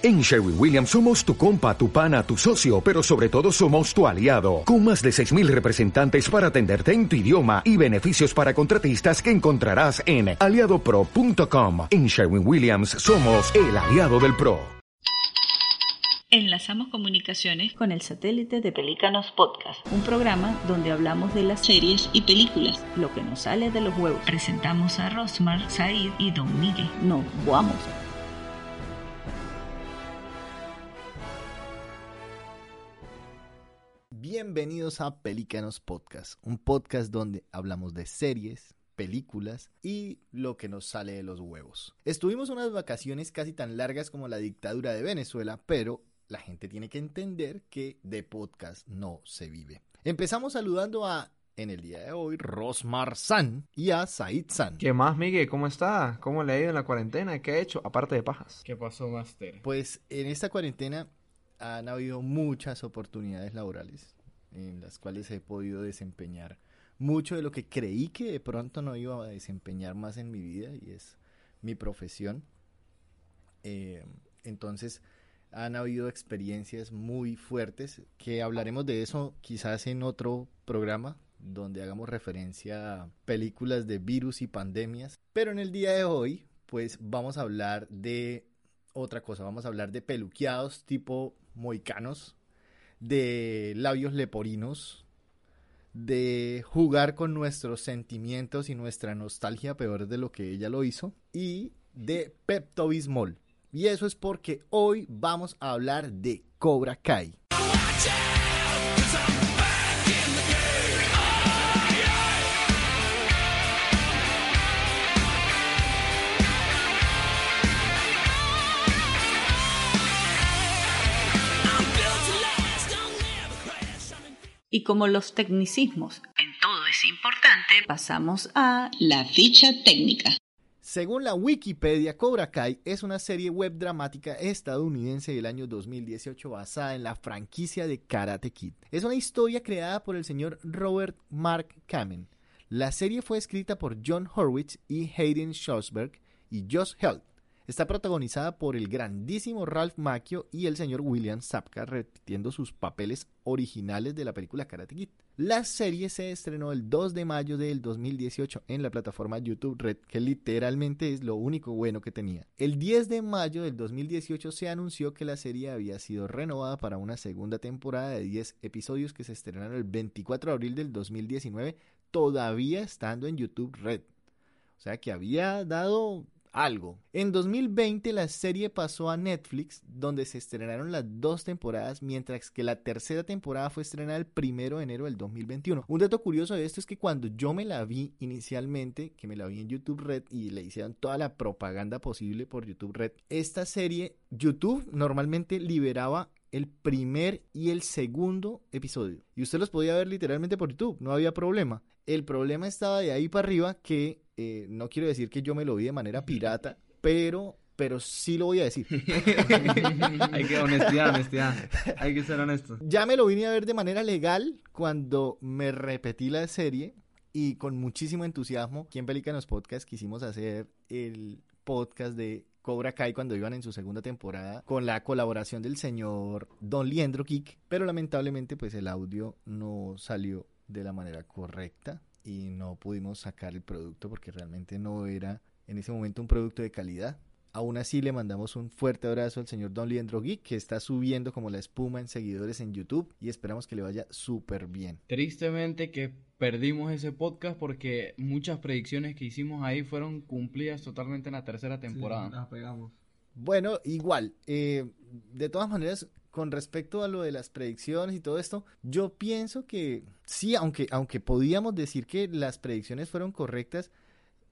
En Sherwin Williams somos tu compa, tu pana, tu socio, pero sobre todo somos tu aliado, con más de 6.000 representantes para atenderte en tu idioma y beneficios para contratistas que encontrarás en aliadopro.com. En Sherwin Williams somos el aliado del PRO. Enlazamos comunicaciones con el satélite de Pelícanos Podcast, un programa donde hablamos de las series y películas, lo que nos sale de los huevos. Presentamos a Rosmar, Said y Don Miguel. No, vamos. Bienvenidos a Pelícanos Podcast, un podcast donde hablamos de series, películas y lo que nos sale de los huevos. Estuvimos unas vacaciones casi tan largas como la dictadura de Venezuela, pero la gente tiene que entender que de podcast no se vive. Empezamos saludando a, en el día de hoy, Rosmar San y a Said San. ¿Qué más, Miguel? ¿Cómo está? ¿Cómo le ha ido en la cuarentena? ¿Qué ha hecho? Aparte de pajas. ¿Qué pasó, Master? Pues en esta cuarentena han habido muchas oportunidades laborales en las cuales he podido desempeñar mucho de lo que creí que de pronto no iba a desempeñar más en mi vida y es mi profesión. Eh, entonces han habido experiencias muy fuertes que hablaremos de eso quizás en otro programa donde hagamos referencia a películas de virus y pandemias. Pero en el día de hoy pues vamos a hablar de otra cosa, vamos a hablar de peluqueados tipo moicanos de labios leporinos, de jugar con nuestros sentimientos y nuestra nostalgia peor de lo que ella lo hizo, y de Pepto Bismol. Y eso es porque hoy vamos a hablar de Cobra Kai. Y como los tecnicismos en todo es importante, pasamos a la ficha técnica. Según la Wikipedia, Cobra Kai es una serie web dramática estadounidense del año 2018 basada en la franquicia de Karate Kid. Es una historia creada por el señor Robert Mark Kamen. La serie fue escrita por John Horwitz y Hayden Schosberg y Josh Held. Está protagonizada por el grandísimo Ralph Macchio y el señor William Sapka repitiendo sus papeles originales de la película Karate Kid. La serie se estrenó el 2 de mayo del 2018 en la plataforma YouTube Red, que literalmente es lo único bueno que tenía. El 10 de mayo del 2018 se anunció que la serie había sido renovada para una segunda temporada de 10 episodios que se estrenaron el 24 de abril del 2019, todavía estando en YouTube Red. O sea que había dado algo. En 2020 la serie pasó a Netflix, donde se estrenaron las dos temporadas, mientras que la tercera temporada fue estrenada el primero de enero del 2021. Un dato curioso de esto es que cuando yo me la vi inicialmente, que me la vi en YouTube Red y le hicieron toda la propaganda posible por YouTube Red, esta serie, YouTube normalmente liberaba el primer y el segundo episodio. Y usted los podía ver literalmente por YouTube, no había problema. El problema estaba de ahí para arriba que eh, no quiero decir que yo me lo vi de manera pirata, pero, pero sí lo voy a decir. Hay que honestidad, honestidad. Hay que ser honesto. Ya me lo vine a ver de manera legal cuando me repetí la serie y con muchísimo entusiasmo, aquí en Pelícanos Podcast quisimos hacer el podcast de Cobra Kai cuando iban en su segunda temporada con la colaboración del señor Don Liendro Geek, pero lamentablemente pues el audio no salió de la manera correcta y no pudimos sacar el producto porque realmente no era en ese momento un producto de calidad. Aún así le mandamos un fuerte abrazo al señor Don Liendro Geek que está subiendo como la espuma en seguidores en YouTube y esperamos que le vaya súper bien. Tristemente que perdimos ese podcast porque muchas predicciones que hicimos ahí fueron cumplidas totalmente en la tercera temporada. Sí, la pegamos. Bueno, igual, eh, de todas maneras, con respecto a lo de las predicciones y todo esto, yo pienso que sí, aunque, aunque podíamos decir que las predicciones fueron correctas,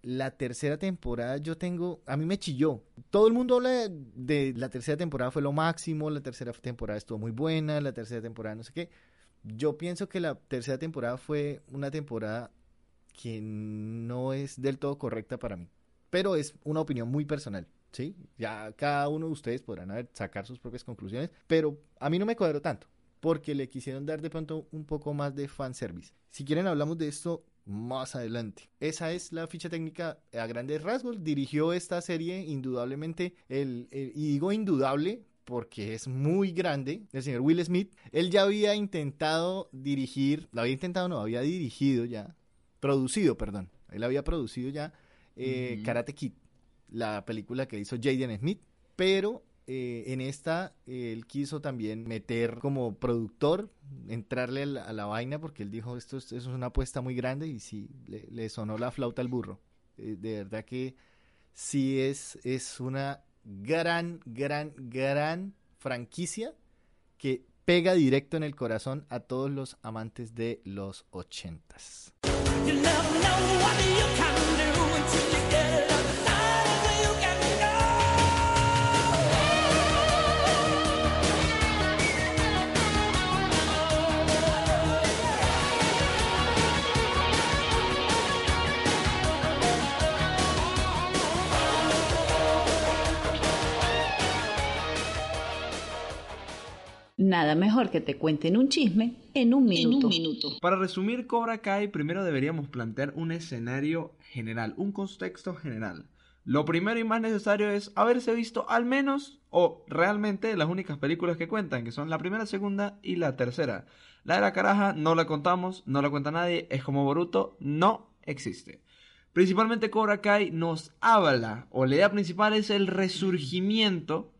la tercera temporada yo tengo, a mí me chilló. Todo el mundo habla de, la tercera temporada fue lo máximo, la tercera temporada estuvo muy buena, la tercera temporada no sé qué. Yo pienso que la tercera temporada fue una temporada que no es del todo correcta para mí, pero es una opinión muy personal. ¿Sí? Ya cada uno de ustedes podrán sacar sus propias conclusiones, pero a mí no me cuadró tanto, porque le quisieron dar de pronto un poco más de fanservice. Si quieren hablamos de esto más adelante. Esa es la ficha técnica a grandes rasgos. Dirigió esta serie indudablemente, el, el y digo indudable porque es muy grande, el señor Will Smith. Él ya había intentado dirigir, lo había intentado, no, había dirigido ya, producido, perdón. Él había producido ya eh. Karate Kid, la película que hizo Jaden Smith, pero eh, en esta él quiso también meter como productor, entrarle a la, vaina porque él dijo esto es, una apuesta muy grande y sí, le, sonó la flauta al burro. Eh, de verdad que sí es, es una gran, gran, gran franquicia que pega directo en el corazón a todos los amantes de los ochentas. Nada mejor que te cuenten un chisme en un minuto. Para resumir Cobra Kai, primero deberíamos plantear un escenario general, un contexto general. Lo primero y más necesario es haberse visto al menos o realmente las únicas películas que cuentan, que son la primera, segunda y la tercera. La de la caraja no la contamos, no la cuenta nadie, es como Boruto, no existe. Principalmente Cobra Kai nos habla, o la idea principal es el resurgimiento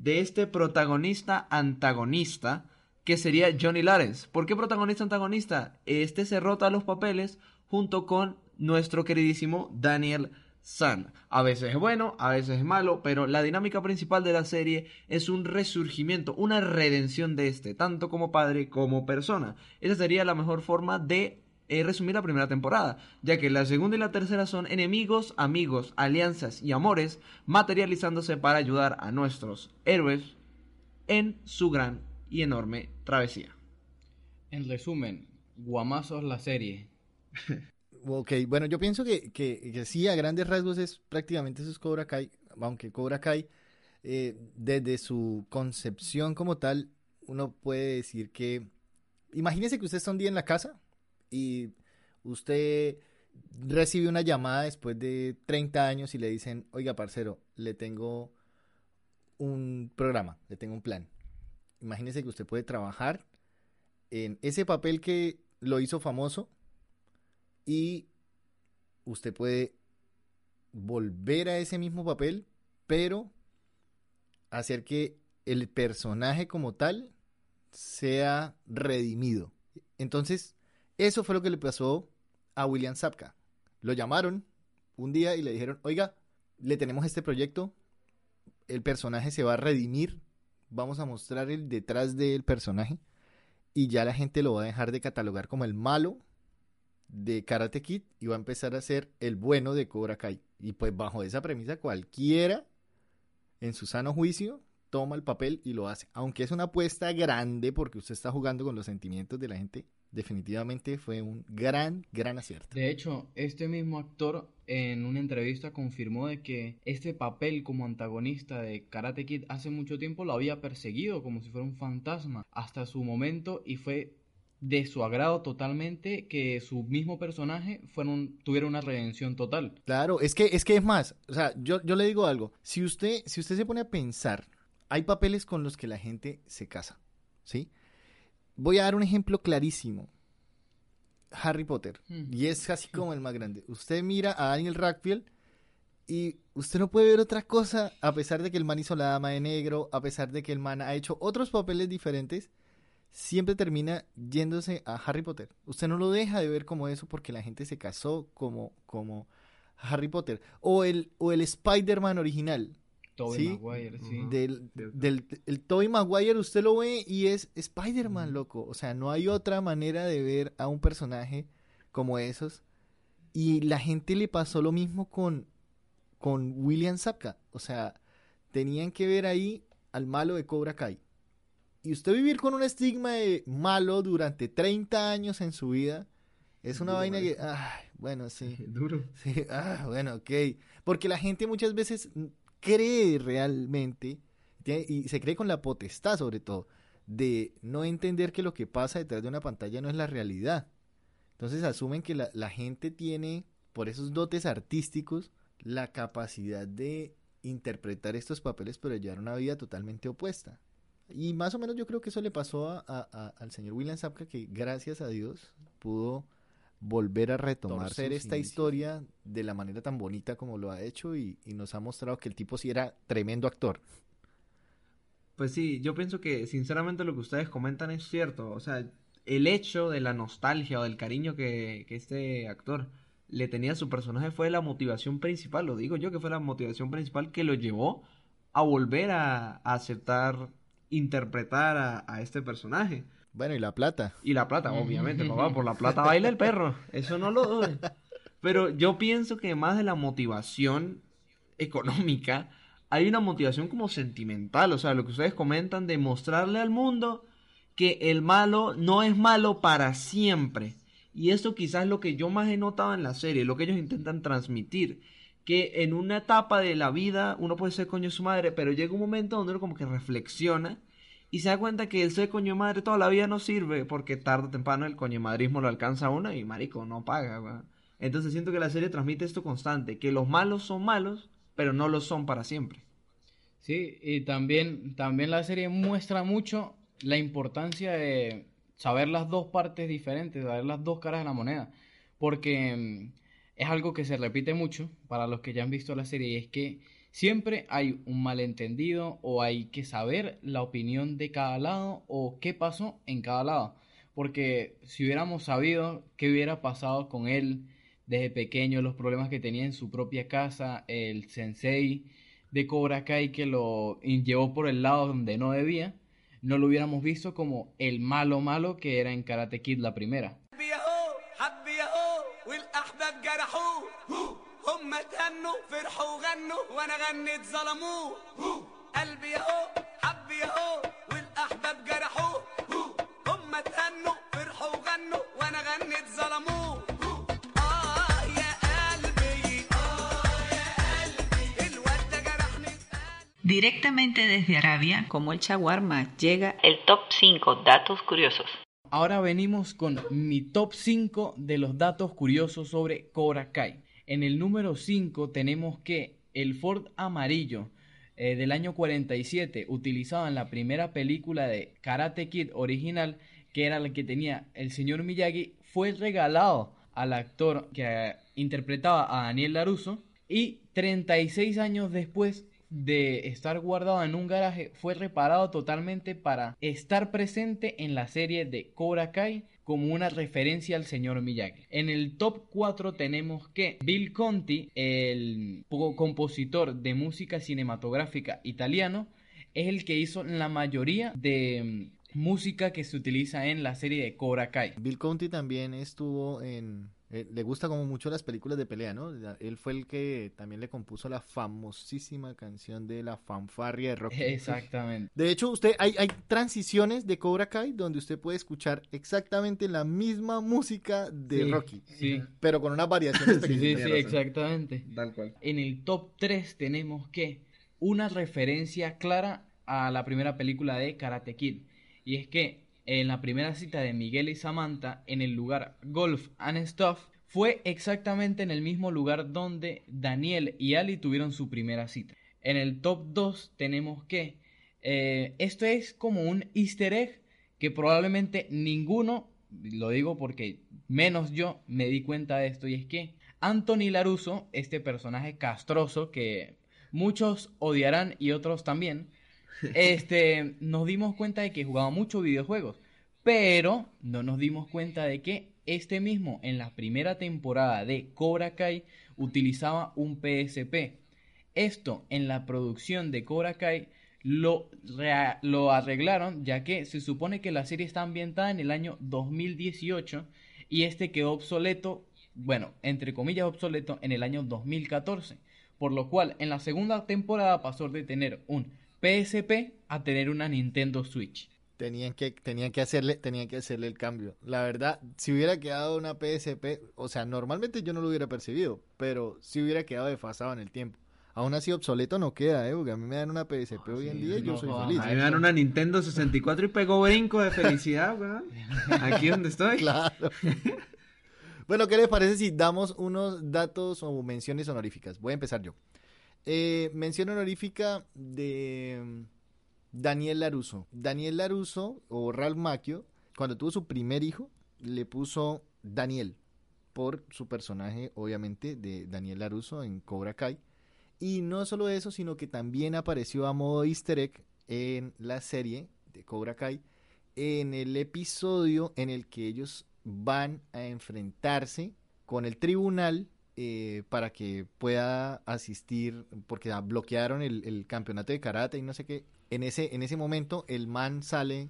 de este protagonista antagonista que sería Johnny Lawrence. ¿Por qué protagonista antagonista? Este se rota los papeles junto con nuestro queridísimo Daniel San. A veces es bueno, a veces es malo, pero la dinámica principal de la serie es un resurgimiento, una redención de este, tanto como padre como persona. Esa sería la mejor forma de eh, resumir la primera temporada, ya que la segunda y la tercera son enemigos, amigos, alianzas y amores materializándose para ayudar a nuestros héroes en su gran y enorme travesía. En resumen, guamazos la serie. Ok, bueno, yo pienso que, que, que sí, a grandes rasgos es prácticamente eso es Cobra Kai, aunque Cobra Kai, eh, desde su concepción como tal, uno puede decir que, imagínese que usted está un día en la casa y usted recibe una llamada después de 30 años y le dicen, oiga, parcero, le tengo un programa, le tengo un plan. Imagínese que usted puede trabajar en ese papel que lo hizo famoso y usted puede volver a ese mismo papel, pero hacer que el personaje como tal sea redimido. Entonces, eso fue lo que le pasó a William Zapka. Lo llamaron un día y le dijeron, oiga, le tenemos este proyecto, el personaje se va a redimir, vamos a mostrar el detrás del personaje y ya la gente lo va a dejar de catalogar como el malo de Karate Kid y va a empezar a ser el bueno de Cobra Kai. Y pues bajo esa premisa cualquiera en su sano juicio toma el papel y lo hace. Aunque es una apuesta grande porque usted está jugando con los sentimientos de la gente, definitivamente fue un gran, gran acierto. De hecho, este mismo actor en una entrevista confirmó de que este papel como antagonista de Karate Kid hace mucho tiempo lo había perseguido como si fuera un fantasma hasta su momento y fue de su agrado totalmente que su mismo personaje tuviera una redención total. Claro, es que es que es más, o sea, yo, yo le digo algo, si usted, si usted se pone a pensar, hay papeles con los que la gente se casa, ¿sí? Voy a dar un ejemplo clarísimo. Harry Potter, Hmm. y es así como el más grande. Usted mira a Daniel Radcliffe y usted no puede ver otra cosa, a pesar de que el man hizo la dama de negro, a pesar de que el man ha hecho otros papeles diferentes, siempre termina yéndose a Harry Potter. Usted no lo deja de ver como eso porque la gente se casó como, como Harry Potter. O el, o el Spider-Man original. Tobey Sí. Maguire, sí. Del, del el Tobey Maguire usted lo ve y es Spider-Man, loco. O sea, no hay otra manera de ver a un personaje como esos. Y la gente le pasó lo mismo con, con William Zapka. O sea, tenían que ver ahí al malo de Cobra Kai. Y usted vivir con un estigma de malo durante 30 años en su vida es una Duro, vaina que... bueno, sí. Duro. Sí, ah, bueno, ok. Porque la gente muchas veces cree realmente, y se cree con la potestad sobre todo, de no entender que lo que pasa detrás de una pantalla no es la realidad. Entonces asumen que la, la gente tiene, por esos dotes artísticos, la capacidad de interpretar estos papeles, pero llevar una vida totalmente opuesta. Y más o menos yo creo que eso le pasó a- al señor William Sapka, que gracias a Dios pudo volver a retomar esta inicios. historia de la manera tan bonita como lo ha hecho y, y nos ha mostrado que el tipo sí era tremendo actor. Pues sí, yo pienso que sinceramente lo que ustedes comentan es cierto. O sea, el hecho de la nostalgia o del cariño que, que este actor le tenía a su personaje fue la motivación principal, lo digo yo que fue la motivación principal que lo llevó a volver a, a aceptar interpretar a, a este personaje. Bueno, y la plata. Y la plata, obviamente, papá, por la plata baila el perro, eso no lo dudes. Pero yo pienso que más de la motivación económica, hay una motivación como sentimental, o sea, lo que ustedes comentan de mostrarle al mundo que el malo no es malo para siempre. Y eso quizás es lo que yo más he notado en la serie, lo que ellos intentan transmitir. Que en una etapa de la vida uno puede ser coño de su madre, pero llega un momento donde uno como que reflexiona y se da cuenta que el ser coño madre toda la vida no sirve porque tarde o temprano el coño madrismo lo alcanza a uno y marico no paga. Entonces siento que la serie transmite esto constante, que los malos son malos, pero no lo son para siempre. Sí, y también, también la serie muestra mucho la importancia de saber las dos partes diferentes, saber las dos caras de la moneda, porque mm, es algo que se repite mucho para los que ya han visto la serie, y es que siempre hay un malentendido o hay que saber la opinión de cada lado o qué pasó en cada lado, porque si hubiéramos sabido qué hubiera pasado con él desde pequeño, los problemas que tenía en su propia casa, el sensei, de Cobra Kai que lo llevó por el lado donde no debía, no lo hubiéramos visto como el malo malo que era en Karate Kid la primera. حبي اهو حبي اهو والاحباب جرحوه هم تهنوا فرحوا وغنوا وانا غنيت ظلموه قلبي اهو حبي اهو والاحباب جرحوه هم تهنوا فرحوا وغنوا وانا غنيت ظلموه اه يا قلبي اه يا قلبي الواد ده جرحني Directamente desde Arabia, como el shawarma, llega el top 5 datos curiosos. Ahora venimos con mi top 5 de los datos curiosos sobre Cobra Kai. En el número 5 tenemos que el Ford amarillo eh, del año 47, utilizado en la primera película de Karate Kid original, que era la que tenía el señor Miyagi, fue regalado al actor que eh, interpretaba a Daniel LaRusso y 36 años después de estar guardado en un garaje fue reparado totalmente para estar presente en la serie de Cobra Kai como una referencia al señor Miyagi. En el top 4 tenemos que Bill Conti, el po- compositor de música cinematográfica italiano, es el que hizo la mayoría de mm, música que se utiliza en la serie de Cobra Kai. Bill Conti también estuvo en... eh, le gusta como mucho las películas de pelea, ¿no? Él fue el que también le compuso la famosísima canción de la fanfarria de Rocky. Exactamente. De hecho, usted hay, hay transiciones de Cobra Kai donde usted puede escuchar exactamente la misma música de Sí, Rocky, Sí, pero con unas variaciones sí, sí, sí, exactamente. Tal cual. En el top 3 tenemos que una referencia clara a la primera película de Karate Kid. Y es que en la primera cita de Miguel y Samantha en el lugar Golf and Stuff fue exactamente en el mismo lugar donde Daniel y Ali tuvieron su primera cita. En el top 2 tenemos que eh, esto es como un easter egg que probablemente ninguno, lo digo porque menos yo me di cuenta de esto y es que Anthony Laruso, este personaje castroso que muchos odiarán y otros también, este, nos dimos cuenta de que jugaba muchos videojuegos, pero no nos dimos cuenta de que este mismo en la primera temporada de Cobra Kai utilizaba un PSP. Esto en la producción de Cobra Kai lo, lo arreglaron ya que se supone que la serie está ambientada en el año 2018 y este quedó obsoleto, bueno, entre comillas obsoleto en el año 2014, por lo cual en la segunda temporada pasó de tener un PSP a tener una Nintendo Switch. Tenían que, tenían que hacerle, tenían que hacerle el cambio. La verdad, si hubiera quedado una PSP, o sea, normalmente yo no lo hubiera percibido, pero si hubiera quedado desfasado en el tiempo. Aún así obsoleto no queda, eh, porque a mí me dan una PSP hoy en sí, día y yo no soy feliz. A mí me dan una Nintendo 64 y pegó brinco de felicidad, weón. Aquí donde estoy. Claro. bueno, ¿qué les parece si damos unos datos o menciones honoríficas? Voy a empezar yo. Eh, mención honorífica de mm, Daniel Laruso. Daniel Laruso o Ralph Macchio, cuando tuvo su primer hijo, le puso Daniel por su personaje, obviamente, de Daniel Laruso en Cobra Kai. Y no solo eso, sino que también apareció a modo easter egg en la serie de Cobra Kai, en el episodio en el que ellos van a enfrentarse con el tribunal eh, para que pueda asistir, porque bloquearon el, campeonato de karate y no sé qué. En ese, en ese momento el man sale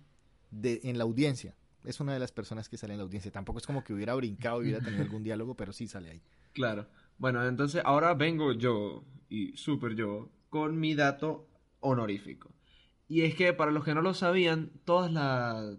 de, en la audiencia. Es una de las personas que sale en la audiencia. Tampoco es como que hubiera brincado y hubiera tenido algún diálogo, pero sí sale ahí. Claro. Bueno, entonces ahora vengo yo, y super yo, con mi dato honorífico. Y es que para los que no lo sabían, todas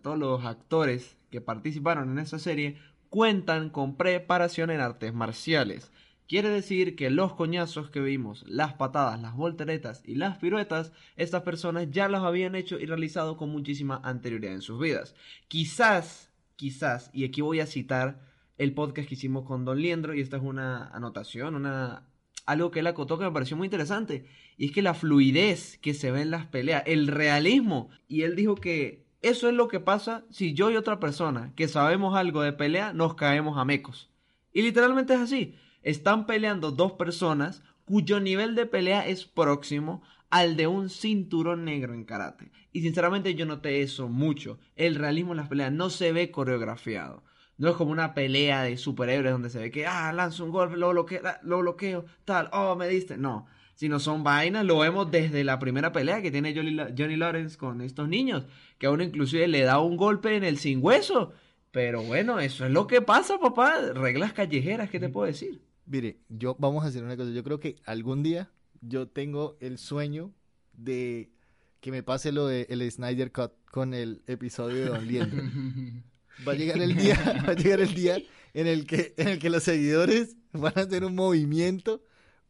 todos los actores que participaron en esa serie cuentan con preparación en artes marciales. Quiere decir que los coñazos que vimos, las patadas, las volteretas y las piruetas, estas personas ya los habían hecho y realizado con muchísima anterioridad en sus vidas. Quizás, quizás, y aquí voy a citar el podcast que hicimos con Don Liendro, y esta es una anotación, una algo que él acotó que me pareció muy interesante. Y es que la fluidez que se ve en las peleas, el realismo. Y él dijo que eso es lo que pasa si yo y otra persona que sabemos algo de pelea nos caemos a mecos. Y literalmente es así. Están peleando dos personas cuyo nivel de pelea es próximo al de un cinturón negro en karate. Y sinceramente yo noté eso mucho. El realismo en las peleas no se ve coreografiado. No es como una pelea de superhéroes donde se ve que, ah, lanzo un golpe, lo bloqueo, lo bloqueo, tal, oh, me diste. No, sino son vainas, lo vemos desde la primera pelea que tiene Johnny, Lawrence con estos niños, que a uno inclusive le da un golpe en el sin hueso. Pero bueno, eso es lo que pasa, papá. Reglas callejeras, ¿qué te puedo decir? Mire, yo vamos a hacer una cosa. Yo creo que algún día yo tengo el sueño de que me pase lo de el Snyder Cut con el episodio de Don Liendo. Va a llegar el día, va a llegar el día en el que, en el que los seguidores van a hacer un movimiento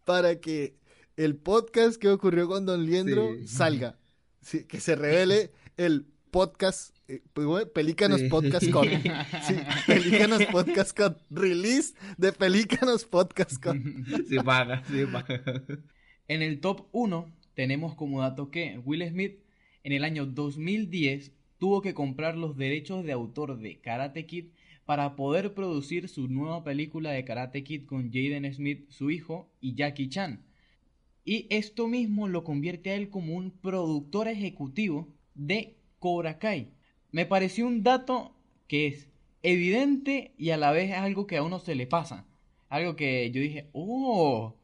para que el podcast que ocurrió con Don Liendro salga. que se revele el podcast, eh, pues, Pelícanos Podcast Con. Sí, Pelícanos Podcast Con. Release de Pelícanos Podcast Con. Sí, paga, sí, paga. En el top 1 tenemos como dato que Will Smith en el año 2010 tuvo que comprar los derechos de autor de Karate Kid para poder producir su nueva película de Karate Kid con Jaden Smith, su hijo, y Jackie Chan. Y esto mismo lo convierte a él como un productor ejecutivo de Cobra Kai. Me pareció un dato que es evidente y a la vez es algo que a uno se le pasa. Algo que yo dije, oh,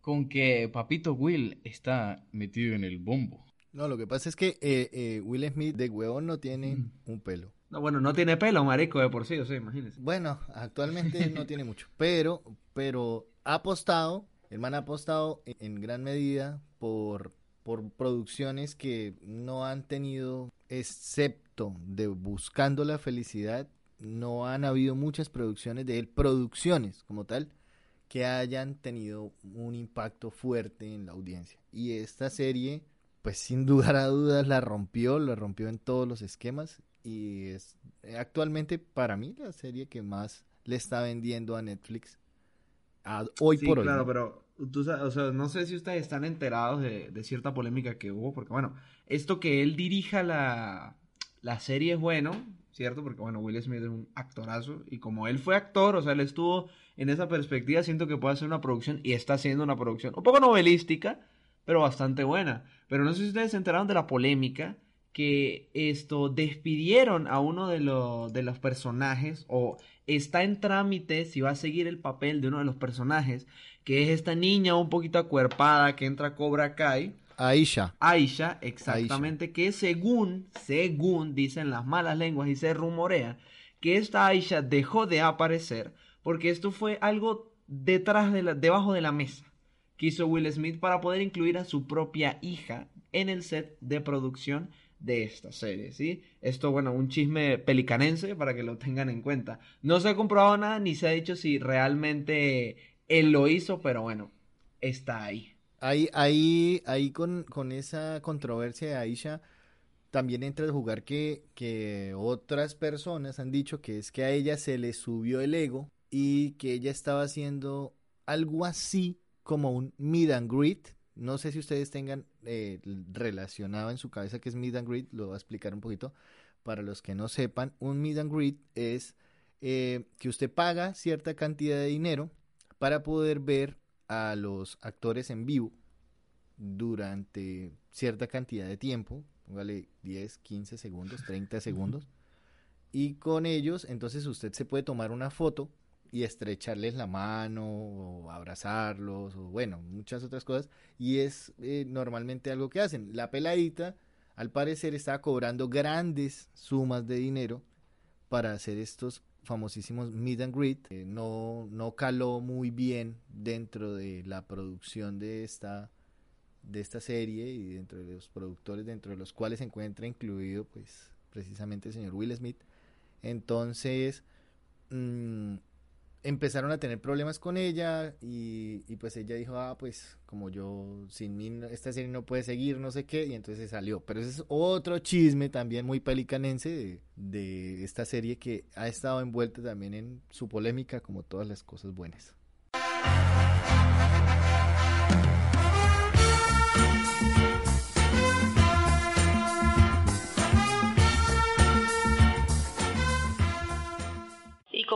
con que Papito Will está metido en el bombo. No, lo que pasa es que eh, eh, Will Smith de huevón no tiene mm. un pelo. No, bueno, no tiene pelo, marico, de por sí, o sea, imagínese. Bueno, actualmente no tiene mucho, pero, pero ha apostado, el man ha apostado en, gran medida por, por producciones que no han tenido, excepto de Buscando la Felicidad, no han habido muchas producciones de él, producciones como tal, que hayan tenido un impacto fuerte en la audiencia. Y esta serie pues sin lugar a dudas la rompió, la rompió en todos los esquemas y es actualmente para mí la serie que más le está vendiendo a Netflix hoy por hoy. Claro, pero tú, o sea, no sé si ustedes están enterados de, cierta polémica que hubo, porque bueno, esto que él dirija la, la serie es bueno, ¿cierto? Porque bueno, Will Smith es un actorazo y como él fue actor, o sea, él estuvo en esa perspectiva, siento que puede hacer una producción y está haciendo una producción un poco novelística, pero bastante buena. Pero no sé si ustedes se enteraron de la polémica que esto despidieron a uno de, de los personajes o está en trámite si va a seguir el papel de uno de los personajes, que es esta niña un poquito acuerpada que entra a Cobra Kai. Aisha. Aisha, exactamente, que según, según dicen las malas lenguas y se rumorea, que esta Aisha dejó de aparecer porque esto fue algo detrás de la, debajo de la mesa que hizo Will Smith para poder incluir a su propia hija en el set de producción de esta serie, ¿sí? Esto, bueno, un chisme pelicanense para que lo tengan en cuenta. No se ha comprobado nada ni se ha dicho si realmente él lo hizo, pero bueno, está ahí. Ahí, ahí, ahí con, con esa controversia de Aisha, también entra el jugar que, que otras personas han dicho que es que a ella se le subió el ego y que ella estaba haciendo algo así como un meet and greet No sé si ustedes tengan eh, relacionado en su cabeza que es Meet and Greet, lo voy a explicar un poquito. Para los que no sepan, un Meet and Greet es eh, que usted paga cierta cantidad de dinero para poder ver a los actores en vivo durante cierta cantidad de tiempo, póngale 10, 15 segundos, 30 segundos, y con ellos entonces usted se puede tomar una foto y estrecharles la mano o abrazarlos o bueno, muchas otras cosas y es eh, normalmente algo que hacen. La peladita al parecer estaba cobrando grandes sumas de dinero para hacer estos famosísimos meet and greet. Eh, no, no caló muy bien dentro de la producción de esta de esta serie y dentro de los productores dentro de los cuales se encuentra incluido pues precisamente el señor Will Smith entonces mmm, empezaron a tener problemas con ella y, y, pues ella dijo, ah, pues como yo sin mí esta serie no puede seguir, no sé qué, y entonces salió. Pero ese es otro chisme también muy pelicanense de, de esta serie que ha estado envuelta también en su polémica como todas las cosas buenas.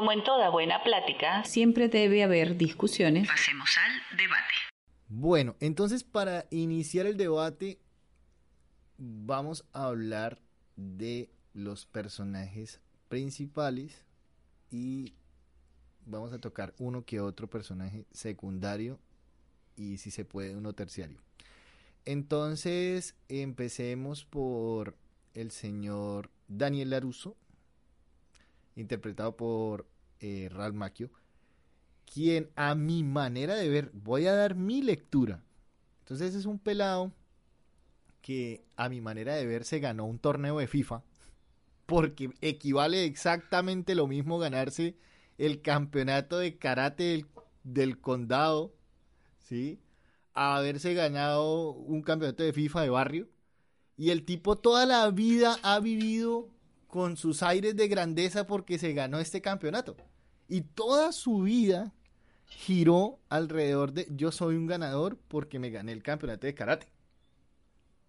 Como en toda buena plática, siempre debe haber discusiones. Pasemos al debate. Bueno, entonces para iniciar el debate vamos a hablar de los personajes principales y vamos a tocar uno que otro personaje secundario y si se puede uno terciario. Entonces empecemos por el señor Daniel Laruso, interpretado por eh, Ralph Macchio, quien a mi manera de ver, voy a dar mi lectura. Entonces es un pelado que a mi manera de ver se ganó un torneo de FIFA, porque equivale exactamente lo mismo ganarse el campeonato de karate del, condado, ¿sí? A haberse ganado un campeonato de FIFA de barrio. Y el tipo toda la vida ha vivido con sus aires de grandeza porque se ganó este campeonato. Y toda su vida giró alrededor de yo soy un ganador porque me gané el campeonato de karate.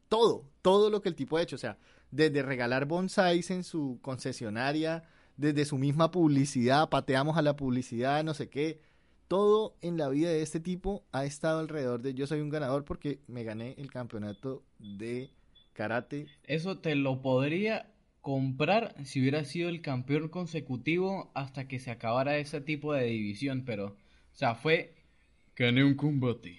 Todo, todo lo que el tipo ha hecho, o sea, desde regalar bonsáis en su concesionaria, desde su misma publicidad, pateamos a la publicidad, no sé qué, todo en la vida de este tipo ha estado alrededor de yo soy un ganador porque me gané el campeonato de karate. Eso te lo podría comprar si hubiera sido el campeón consecutivo hasta que se acabara ese tipo de división, pero, o sea, fue... Gané un combate.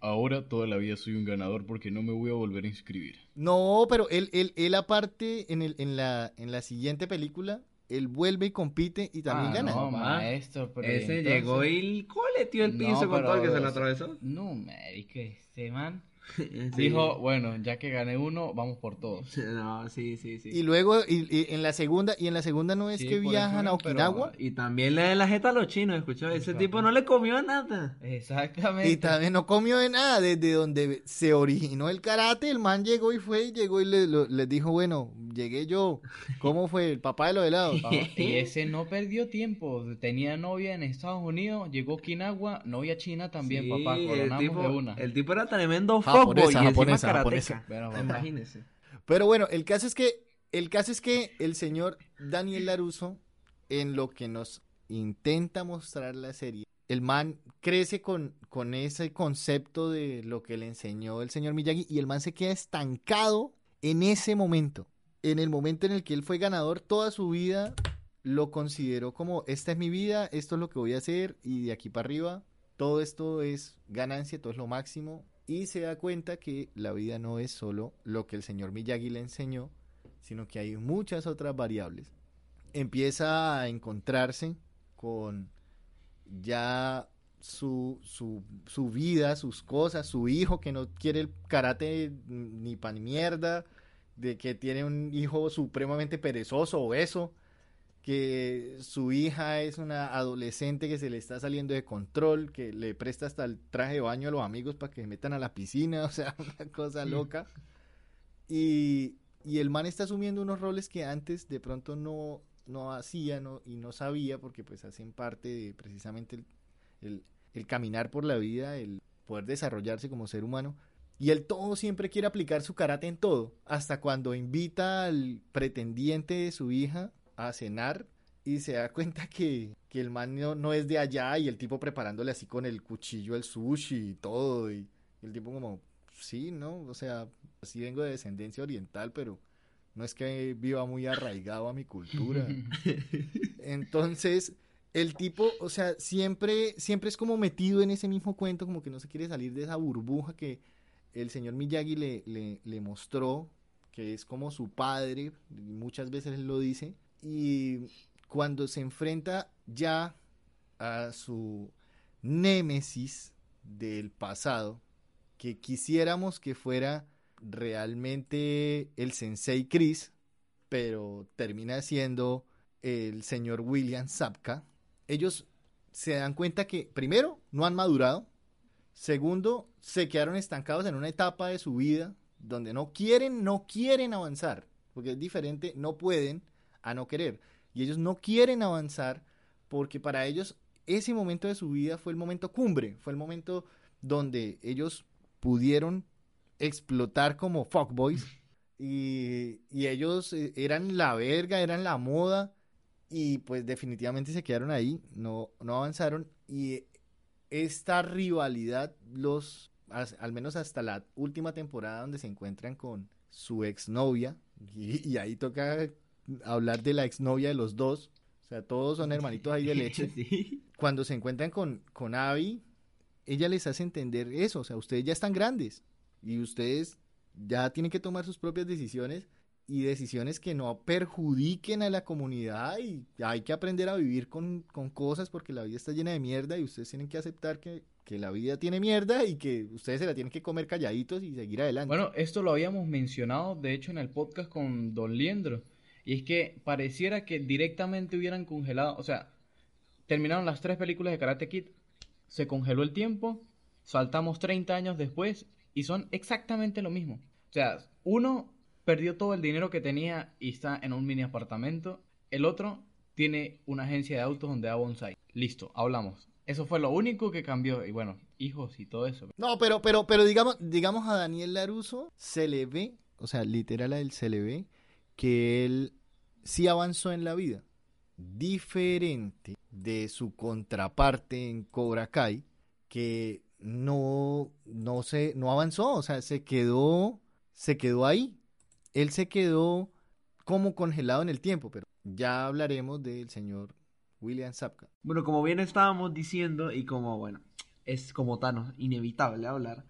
Ahora toda la vida soy un ganador porque no me voy a volver a inscribir. No, pero él, él, él aparte, en, el, en, la, en la siguiente película, él vuelve y compite y también ah, gana. No, maestro, pero Ese entonces... llegó y coleteó el piso no, con todo el que se lo atravesó. No, que este man sí. Dijo, bueno, ya que gané uno, vamos por todos. No, sí, sí, sí. Y luego, y, y en la segunda, y en la segunda no es sí, que viajan a Okinawa. Pero, y también le da la jeta a los chinos, escuchó. Ese tipo no le comió nada. Exactamente. Y también no comió de nada. Desde donde se originó el karate, el man llegó y fue, y llegó y le, lo, les dijo, bueno, llegué yo. ¿Cómo fue? El papá de los helados. y ese no perdió tiempo. Tenía novia en Estados Unidos, llegó a Okinawa, novia china también, papá. Coronamos el tipo, de una. El tipo era tremendo japonesa, japonesa, japonesa. Pero, Imagínese. Pero bueno, el caso es que el caso es que el señor Daniel Laruso en lo que nos intenta mostrar la serie, el man crece con, con ese concepto de lo que le enseñó el señor Miyagi y el man se queda estancado en ese momento. En el momento en el que él fue ganador, toda su vida lo consideró como esta es mi vida, esto es lo que voy a hacer y de aquí para arriba todo esto es ganancia, todo es lo máximo y se da cuenta que la vida no es solo lo que el señor Miyagi le enseñó, sino que hay muchas otras variables. Empieza a encontrarse con ya su, su, su vida, sus cosas, su hijo que no quiere el karate ni pan mierda, de que tiene un hijo supremamente perezoso, obeso, que su hija es una adolescente que se le está saliendo de control, que le presta hasta el traje de baño a los amigos para que se metan a la piscina, o sea, una cosa loca. Y, y el man está asumiendo unos roles que antes de pronto no, no hacía no, y no sabía porque pues hacen parte de precisamente el, el, el caminar por la vida, el poder desarrollarse como ser humano. Y él todo siempre quiere aplicar su karate en todo, hasta cuando invita al pretendiente de su hija a cenar y se da cuenta que, que el man no, no es de allá y el tipo preparándole así con el cuchillo el sushi y todo. Y, y el tipo como, sí, ¿no? O sea, sí vengo de descendencia oriental, pero no es que viva muy arraigado a mi cultura. Entonces, el tipo, o sea, siempre, siempre es como metido en ese mismo cuento, como que no se quiere salir de esa burbuja que el señor Miyagi le, le, le mostró, que es como su padre, y muchas veces él lo dice, y cuando se enfrenta ya a su némesis del pasado, que quisiéramos que fuera realmente el sensei Chris, pero termina siendo el señor William Zapka, ellos se dan cuenta que, primero, no han madurado, segundo, se quedaron estancados en una etapa de su vida donde no quieren, no quieren avanzar, porque es diferente, no pueden a no querer. Y ellos no quieren avanzar porque para ellos ese momento de su vida fue el momento cumbre, fue el momento donde ellos pudieron explotar como fuckboys y, y ellos eh, eran la verga, eran la moda y pues definitivamente se quedaron ahí, no, no avanzaron y esta rivalidad los, al menos hasta la última temporada donde se encuentran con su exnovia y, y ahí toca hablar de la exnovia de los dos, o sea, todos son hermanitos ahí de leche Sí. cuando se encuentran con, con Abby, ella les hace entender eso, o sea, ustedes ya están grandes y ustedes ya tienen que tomar sus propias decisiones y decisiones que no perjudiquen a la comunidad y hay que aprender a vivir con, con cosas porque la vida está llena de mierda y ustedes tienen que aceptar que, que la vida tiene mierda y que ustedes se la tienen que comer calladitos y seguir adelante. Bueno, esto lo habíamos mencionado, de hecho, en el podcast con Don Liendro. Y es que pareciera que directamente hubieran congelado, o sea, terminaron las tres películas de Karate Kid, se congeló el tiempo, saltamos 30 años después y son exactamente lo mismo. O sea, uno perdió todo el dinero que tenía y está en un mini apartamento, el otro tiene una agencia de autos donde da bonsai. Listo, hablamos. Eso fue lo único que cambió. Y bueno, hijos y todo eso. No, pero, pero, pero digamos, digamos a Daniel Laruso se le ve, o sea, literal a él se le ve que él sí avanzó en la vida. Diferente de su contraparte en Cobra Kai, que no, no se, no avanzó, o sea, se quedó, se quedó ahí. Él se quedó como congelado en el tiempo, pero ya hablaremos del señor William Zapka. Bueno, como bien estábamos diciendo y como, bueno, es como tan inevitable hablar,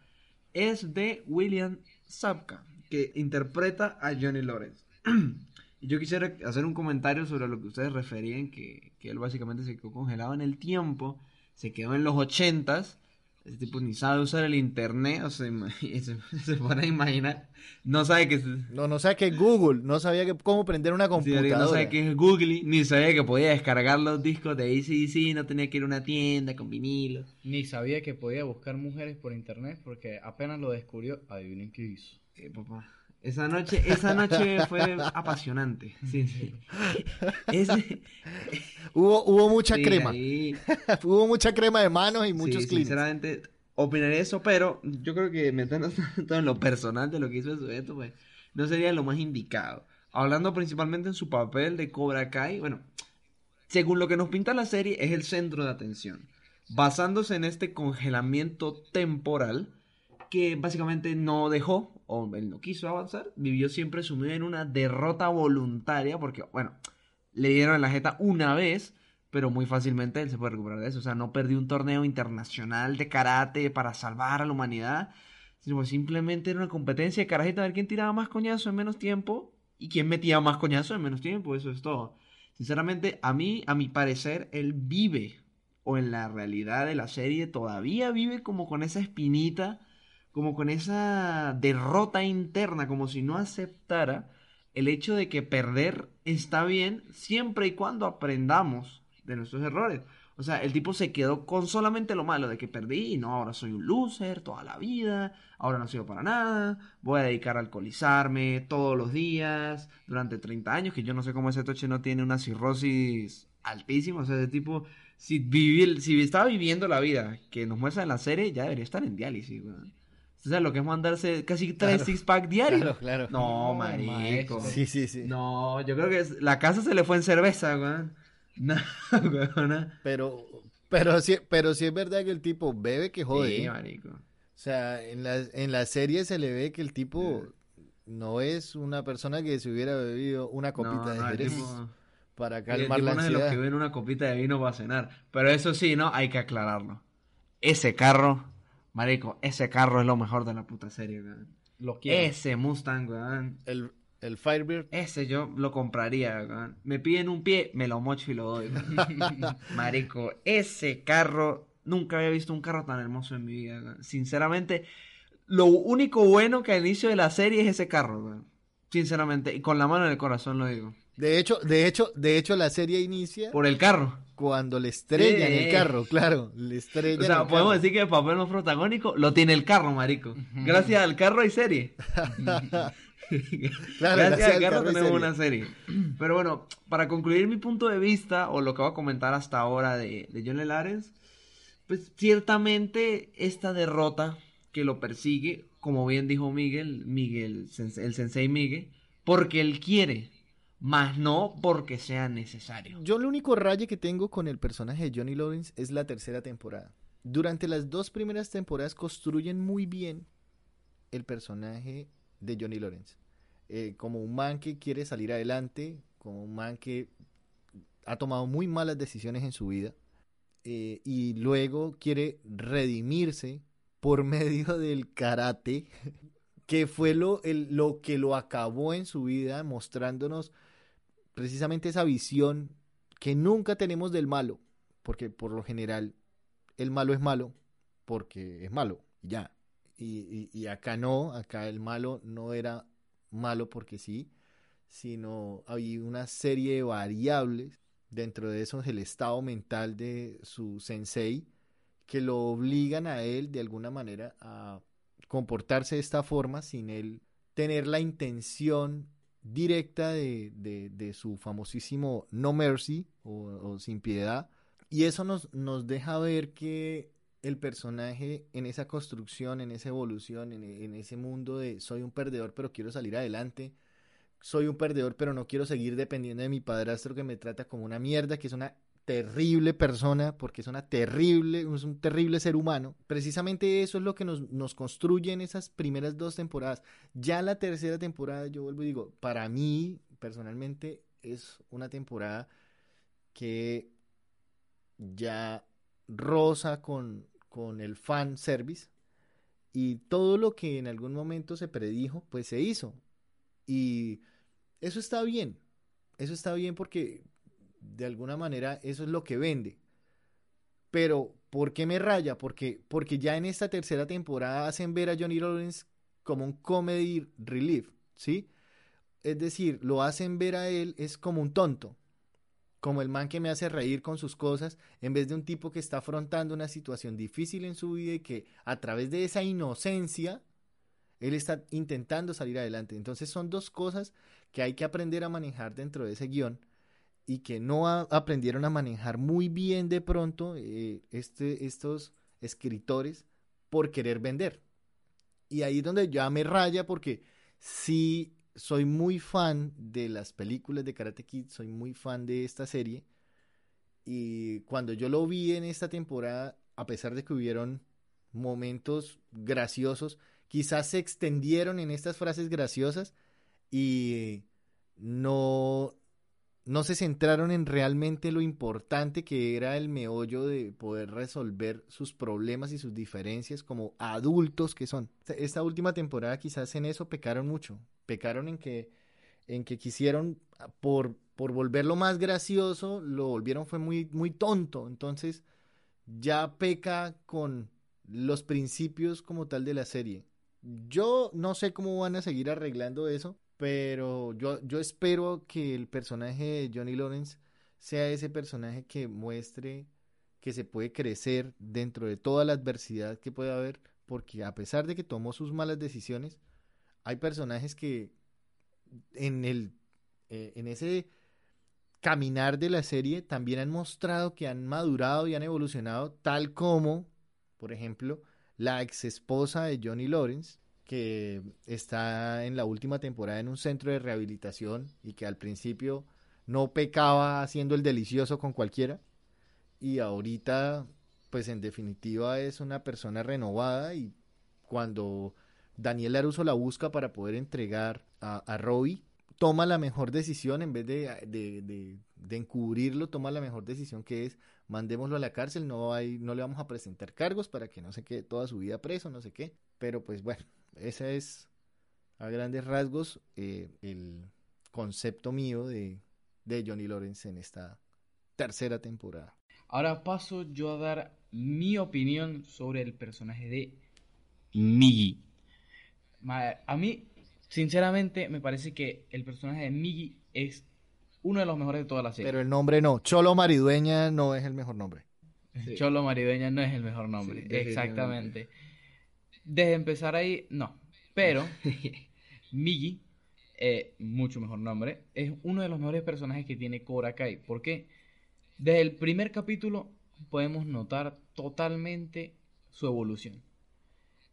es de William Zapka, que interpreta a Johnny Lawrence. y yo quisiera hacer un comentario sobre lo que ustedes referían, que, que él básicamente se quedó congelado en el tiempo, se quedó en los ochentas, ese tipo ni sabe usar el internet, o sea, se, se pone a imaginar, no sabe que... No, no sabe qué es Google, no sabía que, cómo prender una Sí, computadora. no sabe qué es Google, ni sabía que podía descargar los discos de ACDC, no tenía que ir a una tienda con vinilo. Ni sabía que podía buscar mujeres por internet porque apenas lo descubrió, adivinen qué hizo. Eh, papá. Esa noche, esa noche fue apasionante. Sí, sí. Ese- Hubo, hubo mucha sí, crema. ahí- Hubo mucha crema de manos y muchos sí, clics. sinceramente, opinaré eso, pero yo creo que meternos tanto en lo personal de lo que hizo el sujeto, pues, no sería lo más indicado. Hablando principalmente en su papel de Cobra Kai, bueno, según lo que nos pinta la serie, es el centro de atención. Basándose en este congelamiento temporal que básicamente no dejó, o él no quiso avanzar, vivió siempre sumido en una derrota voluntaria, porque, bueno, le dieron la jeta una vez, pero muy fácilmente él se puede recuperar de eso. O sea, no perdió un torneo internacional de karate para salvar a la humanidad, sino simplemente era una competencia de carajita a ver quién tiraba más coñazo en menos tiempo y quién metía más coñazo en menos tiempo, eso es todo. Sinceramente, a mí, a mi parecer, él vive, o en la realidad de la serie, todavía vive como con esa espinita, como con esa derrota interna, como si no aceptara el hecho de que perder está bien siempre y cuando aprendamos de nuestros errores. O sea, el tipo se quedó con solamente lo malo de que perdí y no, ahora soy un loser toda la vida, ahora no sirvo para nada, voy a dedicar a alcoholizarme todos los días durante 30 años, que yo no sé cómo ese toche no tiene una cirrosis altísima, o sea, ese tipo, si, vivir, si estaba viviendo la vida que nos muestra en la serie, ya debería estar en diálisis, weón. O sea, lo que es mandarse casi tres Claro. six-pack diarios. Claro, claro. No, No, marico. Sí, sí, sí. No, yo creo que es- la casa se le fue en cerveza, weón. No, weón. Pero, pero sí, pero sí es verdad que el tipo bebe que jode. Sí, ¿eh? marico. O sea, en la, en la serie se le ve que el tipo no es una persona que se hubiera bebido una copita No, de no, el Jerez tipo- para el calmar tipo la no es de los ansiedad. que ven una copita de vino para cenar. Pero eso sí, ¿no? Hay que aclararlo. Ese carro, marico, ese carro es lo mejor de la puta serie, weón. Lo quiero. Ese Mustang, weón. El, el Firebird, Ese yo lo compraría, weón. Me piden un pie, me lo mocho y lo doy. Marico, ese carro, nunca había visto un carro tan hermoso en mi vida. weón. Sinceramente, lo único bueno que al inicio de la serie es ese carro, weón. Sinceramente, y con la mano en el corazón lo digo. De hecho, de hecho, de hecho la serie inicia Por el carro. cuando le estrellan Sí. el carro, claro, le estrellan O sea, el podemos carro. decir que el papel más protagónico lo tiene el carro, marico. Gracias al carro hay serie. Claro, Gracias al carro tenemos serie. una serie. Pero bueno, para concluir mi punto de vista, o lo que voy a comentar hasta ahora de, de John Lelares, pues ciertamente esta derrota que lo persigue, como bien dijo Miguel, Miguel, el sensei Miguel, porque él quiere, más no porque sea necesario. Yo el único raye que tengo con el personaje de Johnny Lawrence es la tercera temporada. Durante las dos primeras temporadas construyen muy bien el personaje de Johnny Lawrence. Eh, como un man que quiere salir adelante, como un man que ha tomado muy malas decisiones en su vida eh, y luego quiere redimirse por medio del karate, que fue lo, lo que lo acabó en su vida, mostrándonos precisamente esa visión que nunca tenemos del malo, porque por lo general el malo es malo porque es malo, ya. Y, y- y acá no, acá el malo no era malo porque sí, sino había una serie de variables, dentro de eso el estado mental de su sensei, que lo obligan a él de alguna manera a comportarse de esta forma sin él tener la intención directa de, de- su famosísimo No Mercy o, Sin Piedad. Y eso nos, nos deja ver que el personaje en esa construcción, en esa evolución, en ese mundo de soy un perdedor pero quiero salir adelante, soy un perdedor pero no quiero seguir dependiendo de mi padrastro que me trata como una mierda, que es una terrible persona, porque es una terrible, es un terrible ser humano. Precisamente eso es lo que nos, nos construye en esas primeras dos temporadas. Ya la tercera temporada, yo vuelvo y digo, para mí, personalmente, es una temporada que ya rosa con, con el fan service y todo lo que en algún momento se predijo, pues se hizo. Y eso está bien. Eso está bien porque de alguna manera eso es lo que vende. Pero, ¿por qué me raya? Porque, porque ya en esta tercera temporada hacen ver a Johnny Lawrence como un comedy relief, ¿sí? Es decir, lo hacen ver a él es como un tonto, como el man que me hace reír con sus cosas, en vez de un tipo que está afrontando una situación difícil en su vida y que a través de esa inocencia, él está intentando salir adelante. Entonces son dos cosas que hay que aprender a manejar dentro de ese guion y que no aprendieron a manejar muy bien de pronto eh, este, estos escritores por querer vender. Y ahí es donde ya me raya porque sí soy muy fan de las películas de Karate Kid, soy muy fan de esta serie. Y cuando yo lo vi en esta temporada, a pesar de que hubieron momentos graciosos, quizás se extendieron en estas frases graciosas y no, no se centraron en realmente lo importante que era el meollo de poder resolver sus problemas y sus diferencias como adultos que son. Esta última temporada quizás en eso pecaron mucho, pecaron en que, en que quisieron por, por volverlo más gracioso, lo volvieron fue muy, muy tonto, entonces ya peca con los principios como tal de la serie. Yo no sé cómo van a seguir arreglando eso, pero yo, yo espero que el personaje de Johnny Lawrence sea ese personaje que muestre que se puede crecer dentro de toda la adversidad que puede haber, porque a pesar de que tomó sus malas decisiones, hay personajes que en el eh, en ese caminar de la serie también han mostrado que han madurado y han evolucionado, tal como, por ejemplo, la ex esposa de Johnny Lawrence, que está en la última temporada en un centro de rehabilitación y que al principio no pecaba haciendo el delicioso con cualquiera y ahorita pues en definitiva es una persona renovada y cuando Daniel Laruso la busca para poder entregar a, a Robbie, toma la mejor decisión en vez de, de, de, de, encubrirlo, toma la mejor decisión que es mandémoslo a la cárcel, no, hay, no le vamos a presentar cargos para que no se quede toda su vida preso, no sé qué. Pero pues bueno, ese es a grandes rasgos eh, el concepto mío de, de Johnny Lawrence en esta tercera temporada. Ahora paso yo a dar mi opinión sobre el personaje de Miggy. A mí, sinceramente, me parece que el personaje de Miggy es uno de los mejores de toda la serie. Pero el nombre no. Cholo Maridueña no es el mejor nombre. Sí. Cholo Maridueña no es el mejor nombre. Sí, Exactamente. Desde empezar ahí, no. Pero Miggy, eh, mucho mejor nombre, es uno de los mejores personajes que tiene Cobra Kai. ¿Por qué? Desde el primer capítulo podemos notar totalmente su evolución.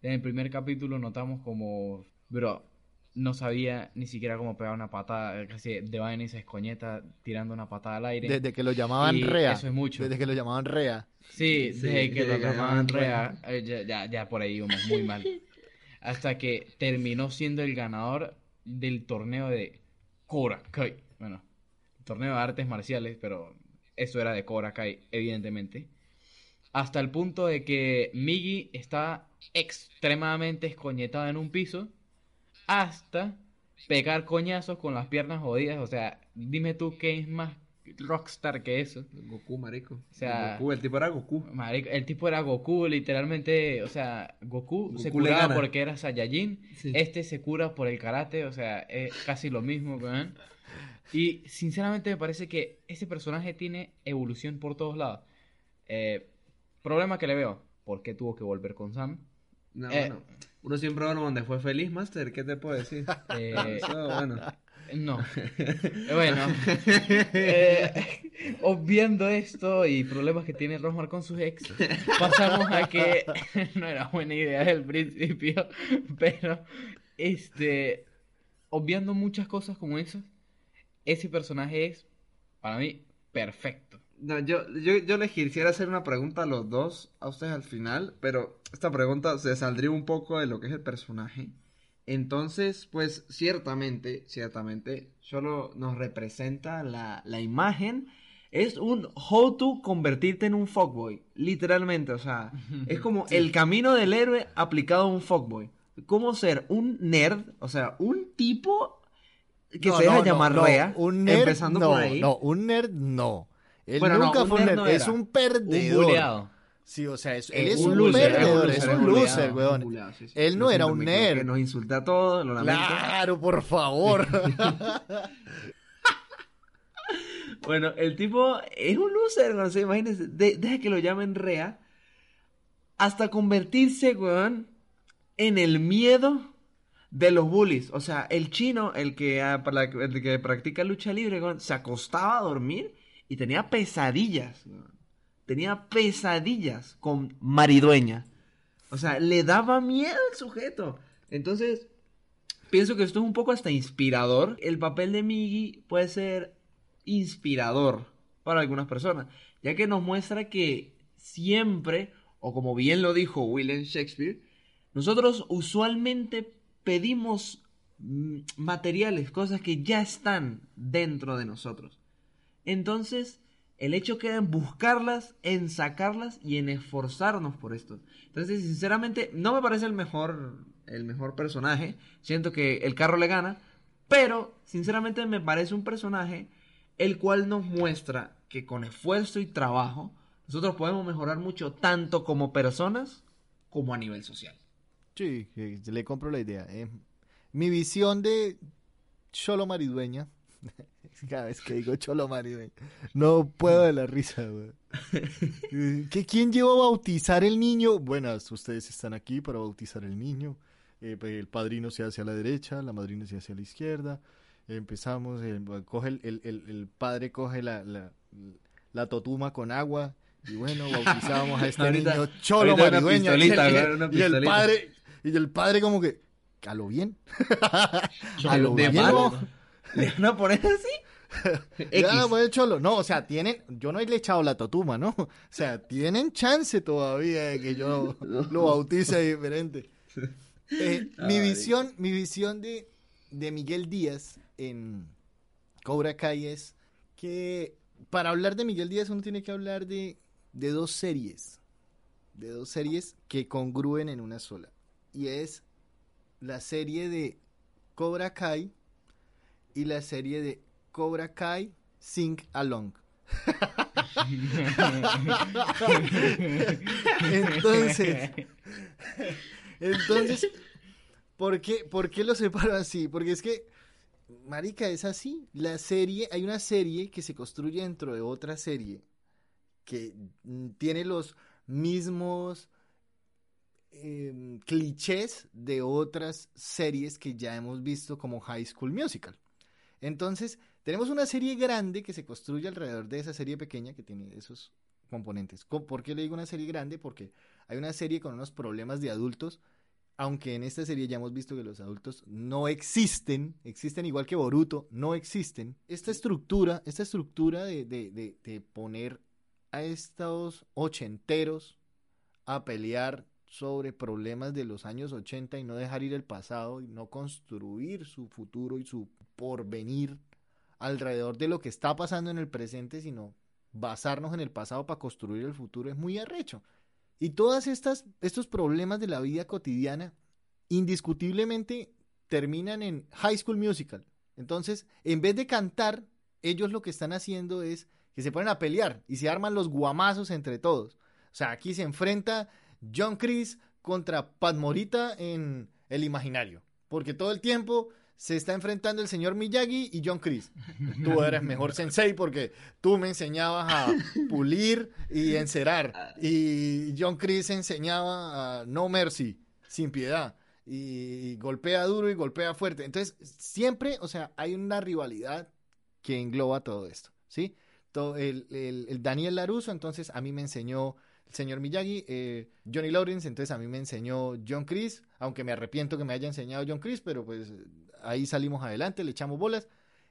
En el primer capítulo notamos como, bro, no sabía ni siquiera cómo pegar una patada, casi de vaina y se escoñeta tirando una patada al aire. Desde que lo llamaban y Rea. Eso es mucho. Desde que lo llamaban Rea. Sí, sí desde que lo llamaban Rea. Eh, ya, ya, ya, por ahí íbamos muy mal. Hasta que terminó siendo el ganador del torneo de Cobra Kai. Bueno, torneo de artes marciales, pero eso era de Cobra Kai, evidentemente. Hasta el punto de que Miggy está extremadamente escoñetada en un piso hasta pegar coñazos con las piernas jodidas. O sea, dime tú qué es más rockstar que eso. Goku, marico. O sea, Goku, el tipo era Goku. Marico, el tipo era Goku, literalmente. O sea, Goku, Goku se curaba porque era Saiyajin. Sí. Este se cura por el karate. O sea, es casi lo mismo, ¿verdad? Y sinceramente me parece que ese personaje tiene evolución por todos lados. Eh, problema que le veo. ¿Por qué tuvo que volver con Sam? No, eh, bueno. Uno siempre va donde fue feliz, Master. ¿Qué te puedo decir? Eh, Eso, bueno. No. bueno. Eh, obviando esto y problemas que tiene Rosmar con sus ex, pasamos a que no era buena idea desde el principio, pero este, obviando muchas cosas como esas, ese personaje es, para mí, perfecto. No, yo, yo, yo les quisiera hacer una pregunta a los dos, a ustedes al final, pero esta pregunta se saldría un poco de lo que es el personaje. Entonces, pues ciertamente, ciertamente, solo nos representa la, la imagen. Es un how to convertirte en un fuckboy, literalmente, o sea, es como sí. el camino del héroe aplicado a un fuckboy. Cómo ser un nerd, o sea, un tipo que no, se deja no, llamar no, Rea, un nerd, empezando no, por ahí. No, un nerd no. Él Bueno, no, nunca un fue un nerd es un perdedor. Un buleado. Sí, o sea, es- Eh, él es un loser, perdedor, es un loser, weón. buleado, sí, sí. Él no era un nerd. Nos insulta a todos, lo lamento. Claro, por favor. Bueno, el tipo es un loser, no sé, imagínense, de- deja que lo llamen Rea, hasta convertirse, weón, en el miedo de los bullies. O sea, el chino, el que, ah, el que practica lucha libre, weón, se acostaba a dormir y tenía pesadillas, weón. Tenía pesadillas con maridueña. O sea, le daba miedo al sujeto. Entonces, pienso que esto es un poco hasta inspirador. El papel de Miggy puede ser inspirador para algunas personas, ya que nos muestra que siempre, o como bien lo dijo William Shakespeare, nosotros usualmente pedimos mm, materiales, cosas que ya están dentro de nosotros. Entonces, el hecho queda en buscarlas, en sacarlas y en esforzarnos por esto. Entonces, sinceramente, no me parece el mejor, el mejor personaje. Siento que el carro le gana. Pero, sinceramente, me parece un personaje el cual nos muestra que con esfuerzo y trabajo nosotros podemos mejorar mucho tanto como personas como a nivel social. Sí, le compro la idea. eh. Mi visión de Cholo Maridueña, cada vez que digo Cholo Maridueña, no puedo de la risa, güey. ¿Que ¿Quién llevó a bautizar el niño? Buenas, ustedes están aquí para bautizar el niño. Eh, pues, el padrino se hace a la derecha, la madrina se hace a la izquierda. Empezamos, eh, coge el, el- el- el padre coge la, la, la totuma con agua Y bueno, bautizábamos a este Ahorita- niño cholo maridueño. y, el- y padre, y el padre como que, a lo bien. a lo de bien. malo. ¿no? ¿Le van a poner así? Le van a X. poner cholo. No, o sea, tienen, yo no le he echado la totuma, ¿no? O sea, tienen chance todavía de que yo lo bautice diferente. Eh, mi visión, mi visión de, de Miguel Díaz en Cobra Kai es que para hablar de Miguel Díaz uno tiene que hablar de, de dos series. De dos series que congrúen en una sola. Y es la serie de Cobra Kai y la serie de Cobra Kai Sing Along. Entonces, entonces, ¿por qué, ¿por qué lo separo así? Porque es que, marica, es así. La serie, hay una serie que se construye dentro de otra serie que mm, tiene los mismos em, clichés de otras series que ya hemos visto como High School Musical. Entonces, tenemos una serie grande que se construye alrededor de esa serie pequeña que tiene esos componentes. Co- ¿Por qué le digo una serie grande? Porque hay una serie con unos problemas de adultos, aunque en esta serie ya hemos visto que los adultos no existen, existen igual que Boruto, no existen. Esta estructura, esta estructura de, de- de- de poner a estos ochenteros a pelear sobre problemas de los años 80 y no dejar ir el pasado y no construir su futuro y su porvenir alrededor de lo que está pasando en el presente, sino basarnos en el pasado para construir el futuro es muy arrecho. Y todas estas estos problemas de la vida cotidiana indiscutiblemente terminan en High School Musical. Entonces, en vez de cantar, ellos lo que están haciendo es que se ponen a pelear y se arman los guamazos entre todos. O sea, aquí se enfrenta John Chris contra Pat Morita en el imaginario. Porque todo el tiempo se está enfrentando el señor Miyagi y John Chris. Tú eres mejor sensei porque tú me enseñabas a pulir y encerar. Y John Chris enseñaba a no mercy, sin piedad. Y golpea duro y golpea fuerte. Entonces, siempre, o sea, hay una rivalidad que engloba todo esto, ¿sí? To- el, el- el Daniel Laruso, entonces, a mí me enseñó el señor Miyagi, eh, Johnny Lawrence, entonces a mí me enseñó John Chris, aunque me arrepiento que me haya enseñado John Chris, pero pues ahí salimos adelante, le echamos bolas.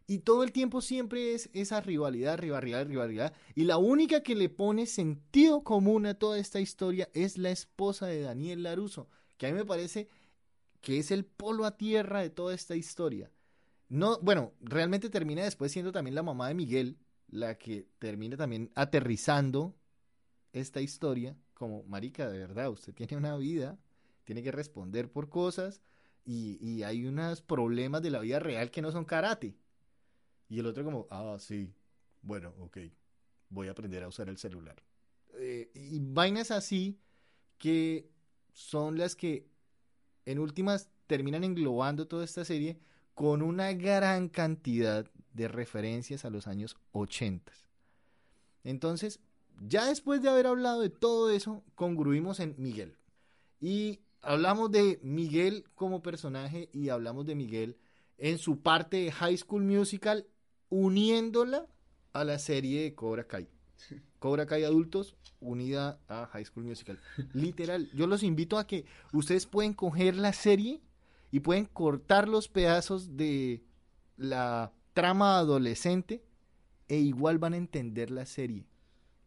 Y todo el tiempo siempre es esa rivalidad, rivalidad, rivalidad. Y la única que le pone sentido común a toda esta historia es la esposa de Daniel Laruso, que a mí me parece que es el polo a tierra de toda esta historia. No, bueno, realmente termina después siendo también la mamá de Miguel, la que termina también aterrizando esta historia como, marica, de verdad, usted tiene una vida, tiene que responder por cosas y, hay unos problemas de la vida real que no son karate. Y el otro como, ah, sí, bueno, ok, voy a aprender a usar el celular. Eh, y vainas así que son las que en últimas terminan englobando toda esta serie con una gran cantidad de referencias a los años 80. Entonces, ya después de haber hablado de todo eso, congruimos en Miguel. Y hablamos de Miguel como personaje y hablamos de Miguel en su parte de High School Musical, uniéndola a la serie de Cobra Kai. Cobra Kai adultos unida a High School Musical. Literal, yo los invito a que ustedes pueden coger la serie y pueden cortar los pedazos de la trama adolescente e igual van a entender la serie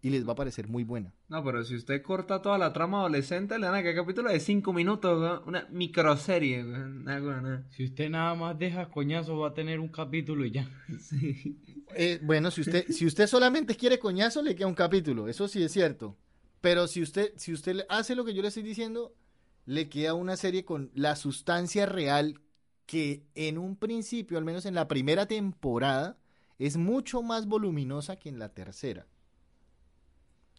y les va a parecer muy buena. No, pero si usted corta toda la trama adolescente, le dan a que capítulo de 5 minutos, weón, una microserie. weón, nada. Si usted nada más deja coñazo va a tener un capítulo y ya. Sí. Eh, bueno, si usted, si usted solamente quiere coñazo, le queda un capítulo, eso sí es cierto. Pero si usted, si usted le- hace lo que yo le estoy diciendo, le queda una serie con la sustancia real que en un principio, al menos en la primera temporada, es mucho más voluminosa que en la tercera.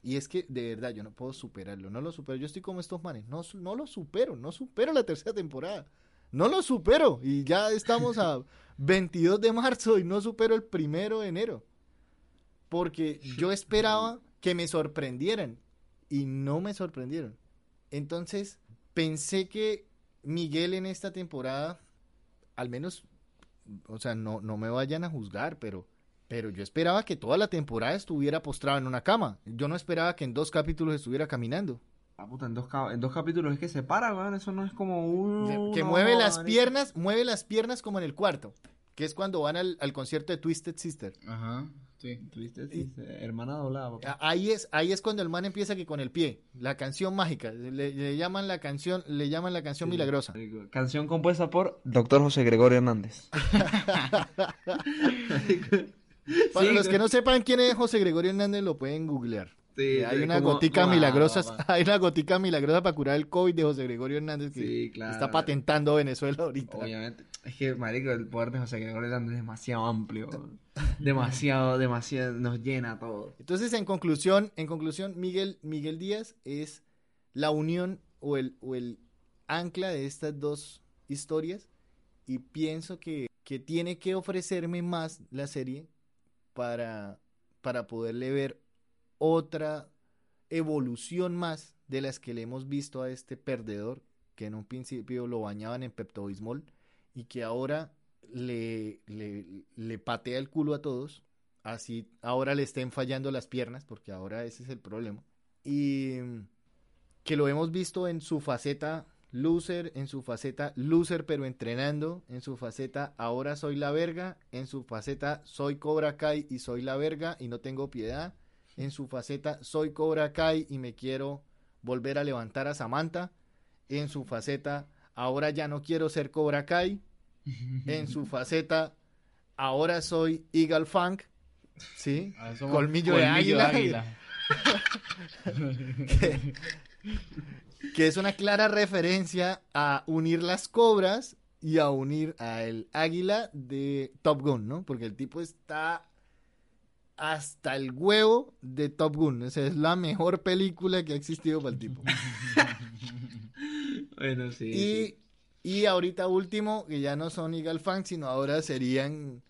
Y es que de verdad yo no puedo superarlo, no lo supero. Yo estoy como estos manes, no, no lo supero, no supero la tercera temporada. No lo supero y ya estamos a 22 de marzo y no supero el primero de enero. Porque yo esperaba que me sorprendieran y no me sorprendieron. Entonces pensé que Miguel en esta temporada, al menos, o sea, no, no me vayan a juzgar, pero Pero yo esperaba que toda la temporada estuviera postrado en una cama. Yo no esperaba que en dos capítulos estuviera caminando. Ah, puta, en dos, en dos capítulos es que se para, weón. Eso no es como un. que mueve las piernas, mueve las piernas como en el cuarto. Que es cuando van al, al concierto de Twisted Sister. Ajá, sí. Sí, sí, hermana doblada, papá. Ahí es, ahí es cuando el man empieza que con el pie. La canción mágica. Le, le llaman la canción, le llaman la canción milagrosa. Canción compuesta por Doctor José Gregorio Hernández. Sí, los que no sepan quién es José Gregorio Hernández, lo pueden googlear. Sí, hay una como- gotica milagrosa, hay una gotica milagrosa para curar el COVID de José Gregorio Hernández que Sí, claro. está patentando Venezuela ahorita. Obviamente. Es que, marico, el poder de José Gregorio Hernández es demasiado amplio. Demasiado, demasiado, nos llena todo. Entonces, en conclusión, en conclusión, Miguel, Miguel Díaz es la unión o el, o el ancla de estas dos historias y pienso que, que tiene que ofrecerme más la serie para, para poderle ver otra evolución más de las que le hemos visto a este perdedor que en un principio lo bañaban en Pepto-Bismol y que ahora le, le, le patea el culo a todos así ahora le estén fallando las piernas, porque ahora ese es el problema. Y que lo hemos visto en su faceta loser, en su faceta loser pero entrenando, en su faceta ahora soy la verga, en su faceta soy Cobra Kai y soy la verga y no tengo piedad, en su faceta soy Cobra Kai y me quiero volver a levantar a Samantha, en su faceta ahora ya no quiero ser Cobra Kai, en su faceta ahora soy Eagle Funk, ¿sí? Ah, Colmillo de águila. que, que es una clara referencia a unir las cobras y a unir a el águila de Top Gun, ¿no? Porque el tipo está hasta el huevo de Top Gun. O sea, es la mejor película que ha existido para el tipo. Bueno, sí. Y, y ahorita último, que ya no son Eagle Funk, sino ahora serían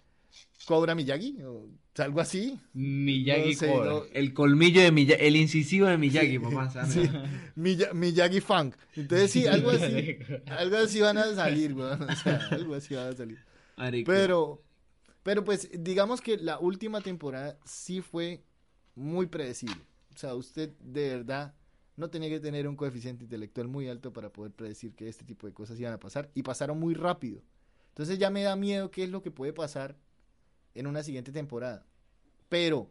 Cobra Miyagi, o algo así. Miyagi No sé, no. El colmillo de Miyagi, el incisivo de Miyagi, papá. Sí, Miya- Miyagi Funk. Entonces sí, algo así. algo así van a salir, weón. O sea, algo así van a salir. Marico. Pero, pero pues digamos que la última temporada sí fue muy predecible. O sea, usted de verdad no tenía que tener un coeficiente intelectual muy alto para poder predecir que este tipo de cosas iban a pasar. Y pasaron muy rápido. Entonces ya me da miedo qué es lo que puede pasar en una siguiente temporada. Pero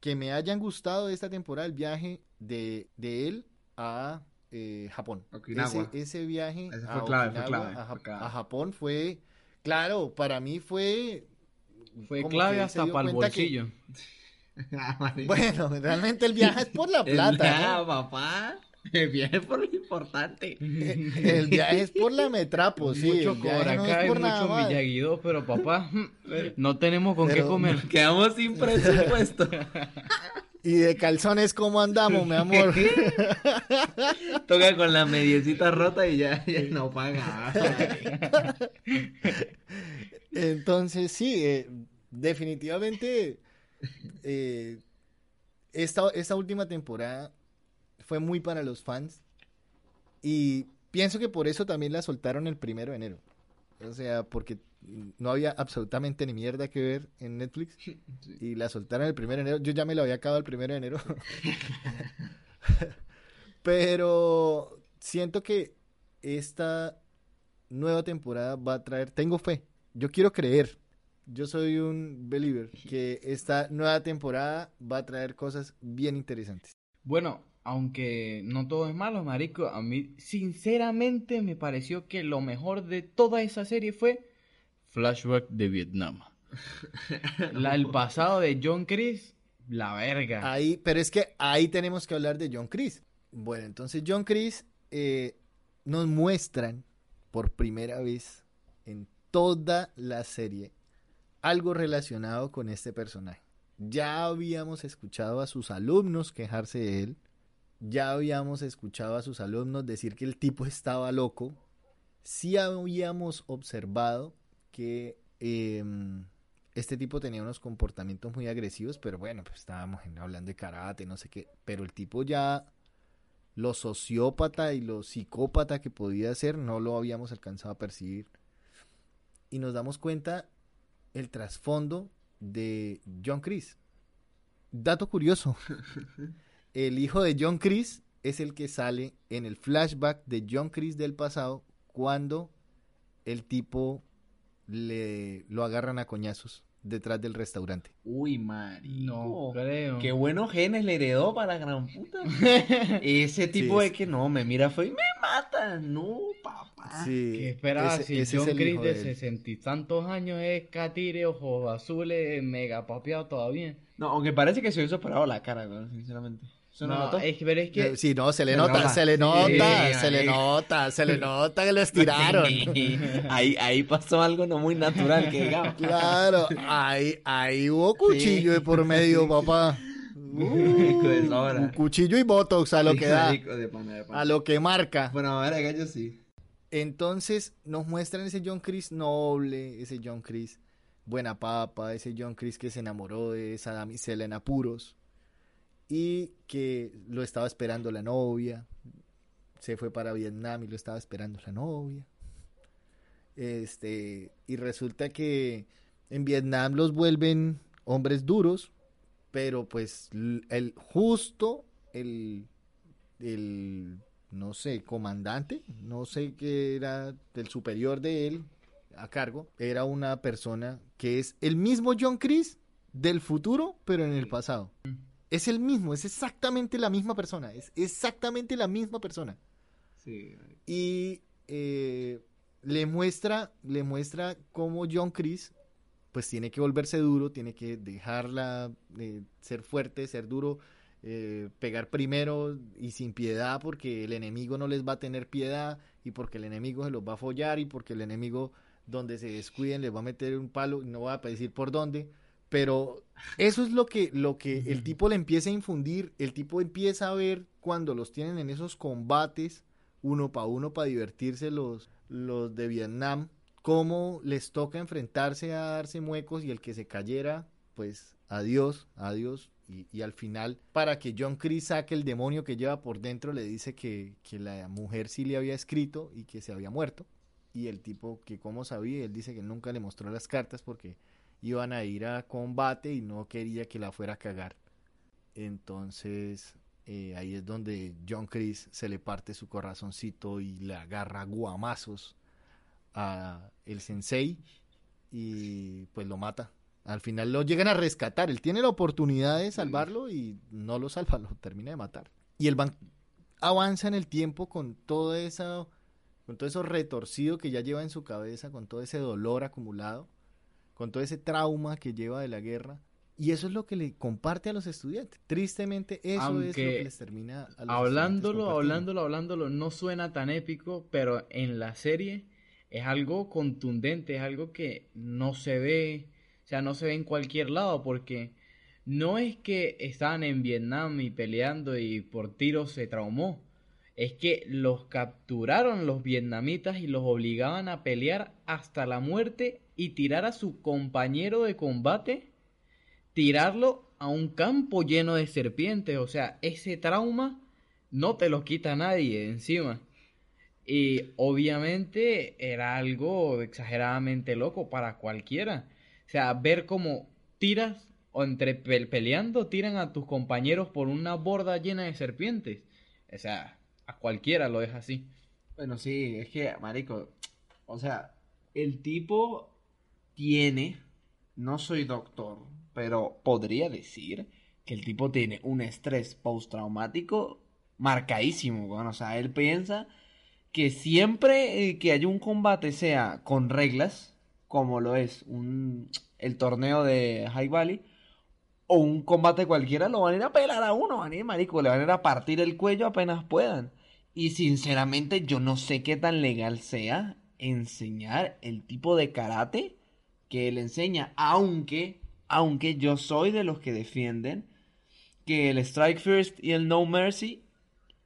que me hayan gustado de esta temporada el viaje de, de él a eh, Japón. Okinawa. Ese, ese viaje Ese fue a, clave, Okinawa, clave, a, fue Jap- clave. a Japón fue, claro, para mí fue... Fue clave hasta para el que- bolsillo. Bueno, realmente el viaje es por la plata. Ah, papá. El viaje por lo importante. El viaje es por la metrapo, sí. mucho Cobra no es nada mucho 2, pero papá, no tenemos con qué comer. Quedamos sin presupuesto. Y de calzones, ¿cómo andamos, mi amor? Toca con la mediecita rota y ya, ya no paga. Entonces, sí, eh, definitivamente eh, esta, esta última temporada fue muy para los fans y pienso que por eso también la soltaron el primero de enero. O sea, porque no había absolutamente ni mierda que ver en Netflix y la soltaron el primero de enero. Yo ya me la había acabado el primero de enero. Pero siento que esta nueva temporada va a traer, tengo fe, yo quiero creer, yo soy un believer, que esta nueva temporada va a traer cosas bien interesantes. Bueno, aunque no todo es malo, marico, a mí sinceramente me pareció que lo mejor de toda esa serie fue Flashback de Vietnam. La, el pasado de John Chris, la verga. Ahí, pero es que ahí tenemos que hablar de John Chris. Bueno, entonces John Chris eh, nos muestran por primera vez en toda la serie algo relacionado con este personaje. Ya habíamos escuchado a sus alumnos quejarse de él. Ya habíamos escuchado a sus alumnos decir que el tipo estaba loco. Sí habíamos observado que eh, este tipo tenía unos comportamientos muy agresivos, pero bueno, pues estábamos hablando de karate, no sé qué. Pero el tipo ya lo sociópata y lo psicópata que podía ser no lo habíamos alcanzado a percibir. Y nos damos cuenta el trasfondo de John Chris. Dato curioso. El hijo de John Chris es el que sale en el flashback de John Chris del pasado cuando el tipo le lo agarran a coñazos detrás del restaurante. Uy, marico. No creo. Qué buenos genes le heredó para la gran puta. Ese tipo Sí, de que no, me mira fue y me mata. No, papá. Sí, ¿Qué esperaba ese- si ese es John Chris de sesenta y tantos años es catire, ojos azules, mega papeado todavía? No, aunque parece que se hubiese operado la cara, sinceramente. ¿Se No, notó? es que, pero es que Eh, Sí, no, se le Se nota, nota. se le nota, Sí, se le nota, se le nota que lo estiraron. ahí, ahí pasó algo no muy natural que digamos. Claro, ahí, ahí hubo cuchillo de por medio, papá. Un cuchillo y botox a lo que da, Hijo de pana, de pana. a lo que marca. Bueno, a ver, gallo sí. Entonces nos muestran ese John Chris noble, ese John Chris buena papa, ese John Chris que se enamoró de esa damisela en apuros y que lo estaba esperando la novia. Se fue para Vietnam y lo estaba esperando la novia. Este, y resulta que en Vietnam los vuelven hombres duros, pero pues el justo el el no sé, comandante, no sé qué era el superior de él a cargo, era una persona que es el mismo John Chris del futuro, pero en el pasado. Es el mismo, es exactamente la misma persona, es exactamente la misma persona. Sí. Y eh, le muestra, le muestra cómo John Chris pues tiene que volverse duro, tiene que dejarla eh, ser fuerte, ser duro, eh, pegar primero y sin piedad porque el enemigo no les va a tener piedad y porque el enemigo se los va a follar y porque el enemigo donde se descuiden les va a meter un palo y no va a decir por dónde. Pero eso es lo que, lo que el tipo le empieza a infundir, el tipo empieza a ver cuando los tienen en esos combates uno para uno para divertirse los, los de Vietnam, cómo les toca enfrentarse a darse muecos y el que se cayera, pues adiós, adiós. Y, y al final, para que John Chris saque el demonio que lleva por dentro, le dice que, que la mujer sí le había escrito y que se había muerto. Y el tipo que como sabía, él dice que nunca le mostró las cartas porque iban a ir a combate y no quería que la fuera a cagar. Entonces, eh, ahí es donde John Chris se le parte su corazoncito y le agarra guamazos a el sensei y pues lo mata. Al final lo llegan a rescatar. Él tiene la oportunidad de salvarlo y no lo salva, lo termina de matar. Y el van avanza en el tiempo con todo eso, con todo eso retorcido que ya lleva en su cabeza, con todo ese dolor acumulado, con todo ese trauma que lleva de la guerra. Y eso es lo que le comparte a los estudiantes. Tristemente, eso es lo que les termina a los estudiantes hablándolo, hablándolo, hablándolo, no suena tan épico, pero en la serie es algo contundente, es algo que no se ve, o sea, no se ve en cualquier lado, porque no es que estaban en Vietnam y peleando y por tiros se traumó, es que los capturaron los vietnamitas y los obligaban a pelear hasta la muerte y tirar a su compañero de combate tirarlo a un campo lleno de serpientes. O sea, ese trauma no te lo quita nadie encima. Y obviamente era algo exageradamente loco para cualquiera. O sea, ver cómo tiras o entre pe- peleando tiran a tus compañeros por una borda llena de serpientes. O sea, a cualquiera lo deja así. Bueno, sí, es que, marico, o sea, el tipo tiene, no soy doctor, pero podría decir que el tipo tiene un estrés postraumático marcadísimo, weón. O sea, él piensa que siempre eh, que haya un combate sea con reglas, como lo es un, el torneo de High Valley, o un combate cualquiera, lo van a ir a pelar a uno, van a ir, marico, le van a ir a partir el cuello apenas puedan. Y sinceramente yo no sé qué tan legal sea enseñar el tipo de karate que él enseña, aunque, aunque yo soy de los que defienden que el Strike First y el No Mercy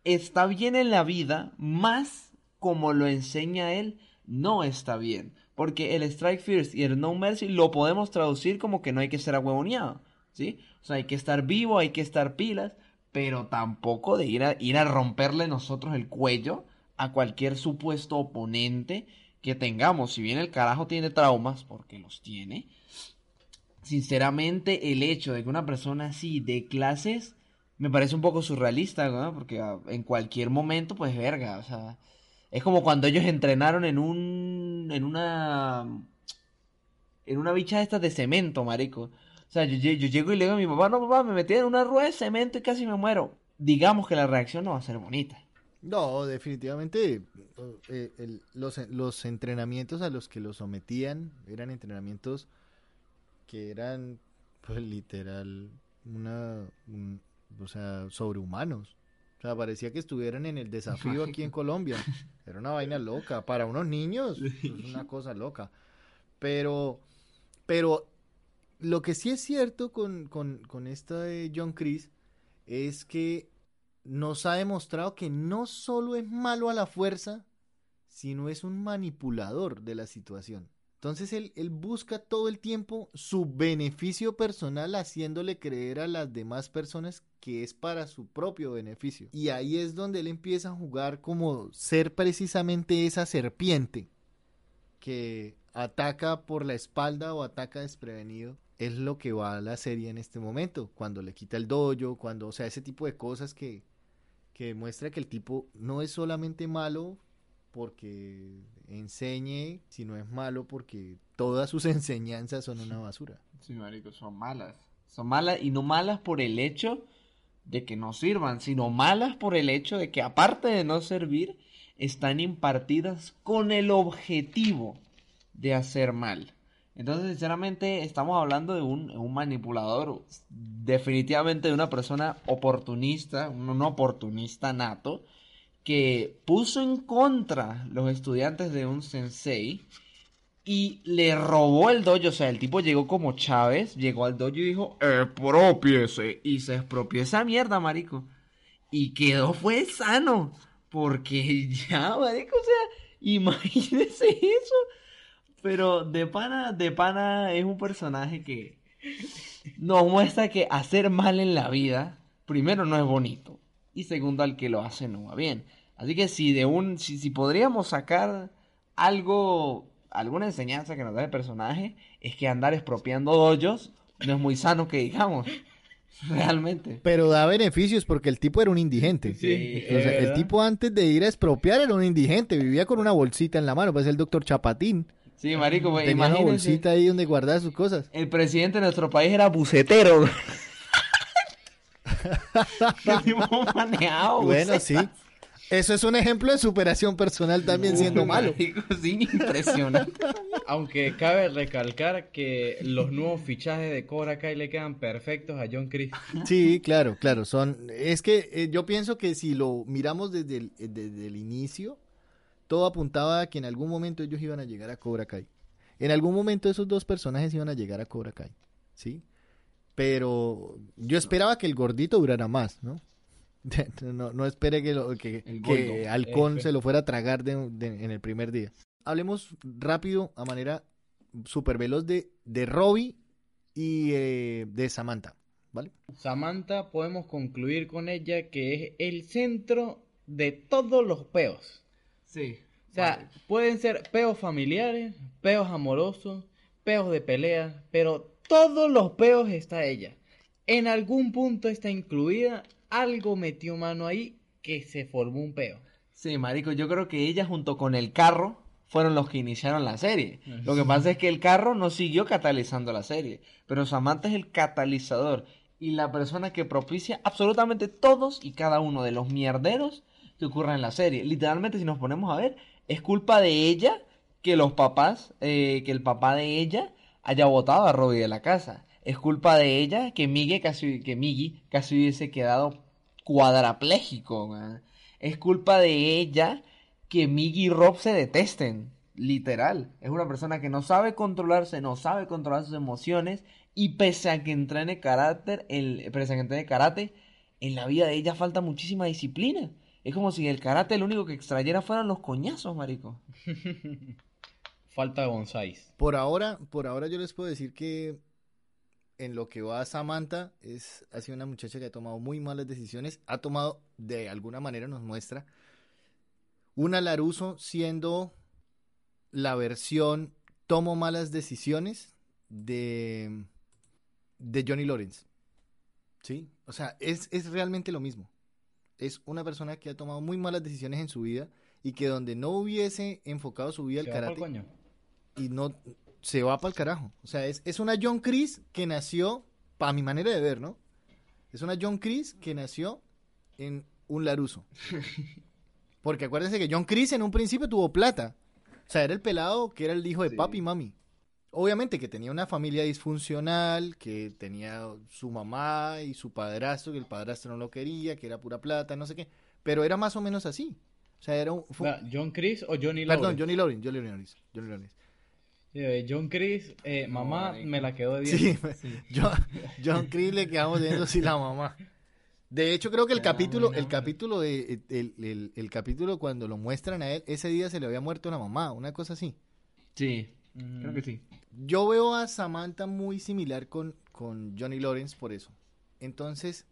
está bien en la vida, más como lo enseña él, no está bien. Porque el Strike First y el No Mercy lo podemos traducir como que no hay que ser ahuevoneado, ¿sí? O sea, hay que estar vivo, hay que estar pilas, pero tampoco de ir a, ir a romperle nosotros el cuello a cualquier supuesto oponente que tengamos. Si bien el carajo tiene traumas, porque los tiene, sinceramente, el hecho de que una persona así de clases me parece un poco surrealista, ¿no? Porque ah, en cualquier momento, pues verga, o sea, es como cuando ellos entrenaron en un, en una, en una bicha de de cemento, marico. O sea, yo, yo llego y le digo a mi papá, no, papá, me metí en una rueda de cemento y casi me muero. Digamos que la reacción no va a ser bonita. No, definitivamente eh, el- los, los entrenamientos a los que los sometían eran entrenamientos que eran, pues literal, una, un- o sea, sobrehumanos. O sea, parecía que estuvieran en el desafío aquí en Colombia. Era una vaina loca. Para unos niños, es una cosa loca. Pero, pero lo que sí es cierto con, con, con esta de John Chris es que nos ha demostrado que no solo es malo a la fuerza, sino es un manipulador de la situación. Entonces él, busca todo el tiempo su beneficio personal haciéndole creer a las demás personas que es para su propio beneficio. Y ahí es donde él empieza a jugar como ser precisamente esa serpiente que ataca por la espalda o ataca desprevenido. Es lo que va a la serie en este momento, cuando le quita el dojo, cuando, o sea, ese tipo de cosas que, que demuestra que el tipo no es solamente malo porque enseñe, sino es malo porque todas sus enseñanzas son una basura. Sí, marico, son malas. Son malas y no malas por el hecho de que no sirvan, sino malas por el hecho de que aparte de no servir, están impartidas con el objetivo de hacer mal. Entonces, sinceramente, estamos hablando de un, un manipulador, definitivamente de una persona oportunista, un oportunista nato, que puso en contra los estudiantes de un sensei y le robó el dojo. O sea, el tipo llegó como Chávez, llegó al dojo y dijo, expropiese. Y se expropió esa mierda, marico. Y quedó, fue sano. Porque ya, marico, o sea, imagínese eso. Pero de pana, de pana es un personaje que nos muestra que hacer mal en la vida, primero no es bonito. Y segundo, al que lo hace no va bien. Así que si de un, si, si podríamos sacar algo, alguna enseñanza que nos da el personaje, es que andar expropiando dojos no es muy sano que digamos. Realmente. Pero da beneficios porque el tipo era un indigente. Sí, O sea, el tipo antes de ir a expropiar era un indigente, vivía con una bolsita en la mano, parece el doctor Chapatín. Sí, marico, pues, Tenía una imagínense, bolsita ahí donde guardaba sus cosas. El presidente de nuestro país era bucetero. Manejaba Bueno, bucetas. sí. Eso es un ejemplo de superación personal también siendo malo. Marico, sí, impresionante. Aunque cabe recalcar que los nuevos fichajes de Cobra Kai le quedan perfectos a John Chris. Sí, claro, claro. Son, es que eh, yo pienso que si lo miramos desde el, desde el inicio, todo apuntaba a que en algún momento ellos iban a llegar a Cobra Kai. En algún momento esos dos personajes iban a llegar a Cobra Kai, ¿sí? Pero yo esperaba que el gordito durara más, ¿no? No, no espere que, lo- que. Halcón F. se lo fuera a tragar de- de- en el primer día. Hablemos rápido, a manera súper veloz, de, de Robbie y eh, de Samantha, ¿vale? Samantha podemos concluir con ella que es el centro de todos los peos. Sí. O sea, pueden ser peos familiares, peos amorosos, peos de pelea, pero todos los peos está ella. En algún punto está incluida, algo metió mano ahí que se formó un peo. Sí, marico, yo creo que ella junto con el carro fueron los que iniciaron la serie. Lo que pasa es que el carro no siguió catalizando la serie, pero Samantha es el catalizador y la persona que propicia absolutamente todos y cada uno de los mierderos que ocurran en la serie. Literalmente, si nos ponemos a ver, es culpa de ella que los papás, eh, que el papá de ella haya botado a Robbie de la casa. Es culpa de ella que Miggy casi, que Miggy casi hubiese quedado cuadrapléjico. Es culpa de ella que Miggy y Rob se detesten. Literal. Es una persona que no sabe controlarse, no sabe controlar sus emociones. Y pese a que entrene carácter, el, pese a que entrene karate, en la vida de ella falta muchísima disciplina. Es como si el karate lo único que extrayera fueran los coñazos, marico. Falta bonsáis. Por ahora, por ahora yo les puedo decir que en lo que va Samantha es ha sido una muchacha que ha tomado muy malas decisiones, ha tomado de alguna manera nos muestra una Laruso siendo la versión tomo malas decisiones de de Johnny Lawrence. ¿Sí? O sea, es, es realmente lo mismo. Es una persona que ha tomado muy malas decisiones en su vida y que donde no hubiese enfocado su vida al ¿Se va pa'l karate coño? y no se va para el carajo. O sea, es, es una John Chris que nació, para mi manera de ver, ¿no? Es una John Chris que nació en un Laruso. Porque acuérdense que John Chris en un principio tuvo plata. O sea, era el pelado que era el hijo de Sí. papi y mami. Obviamente que tenía una familia disfuncional, que tenía su mamá y su padrastro, que el padrastro no lo quería, que era pura plata, no sé qué. Pero era más o menos así. O sea, era un... fue- ¿John Chris o Johnny Perdón, Lawrence? Johnny Lawrence, Johnny Lawrence, Johnny Lawrence. Eh, John Chris, eh, mamá me la quedó de Sí, bien. John, John Chris le quedamos viendo si la mamá. De hecho, creo que el capítulo, el capítulo de, el, el- el capítulo cuando lo muestran a él, ese día se le había muerto la mamá, una cosa así. Sí, creo que sí. Yo veo a Samantha muy similar con, con Johnny Lawrence por eso. Entonces,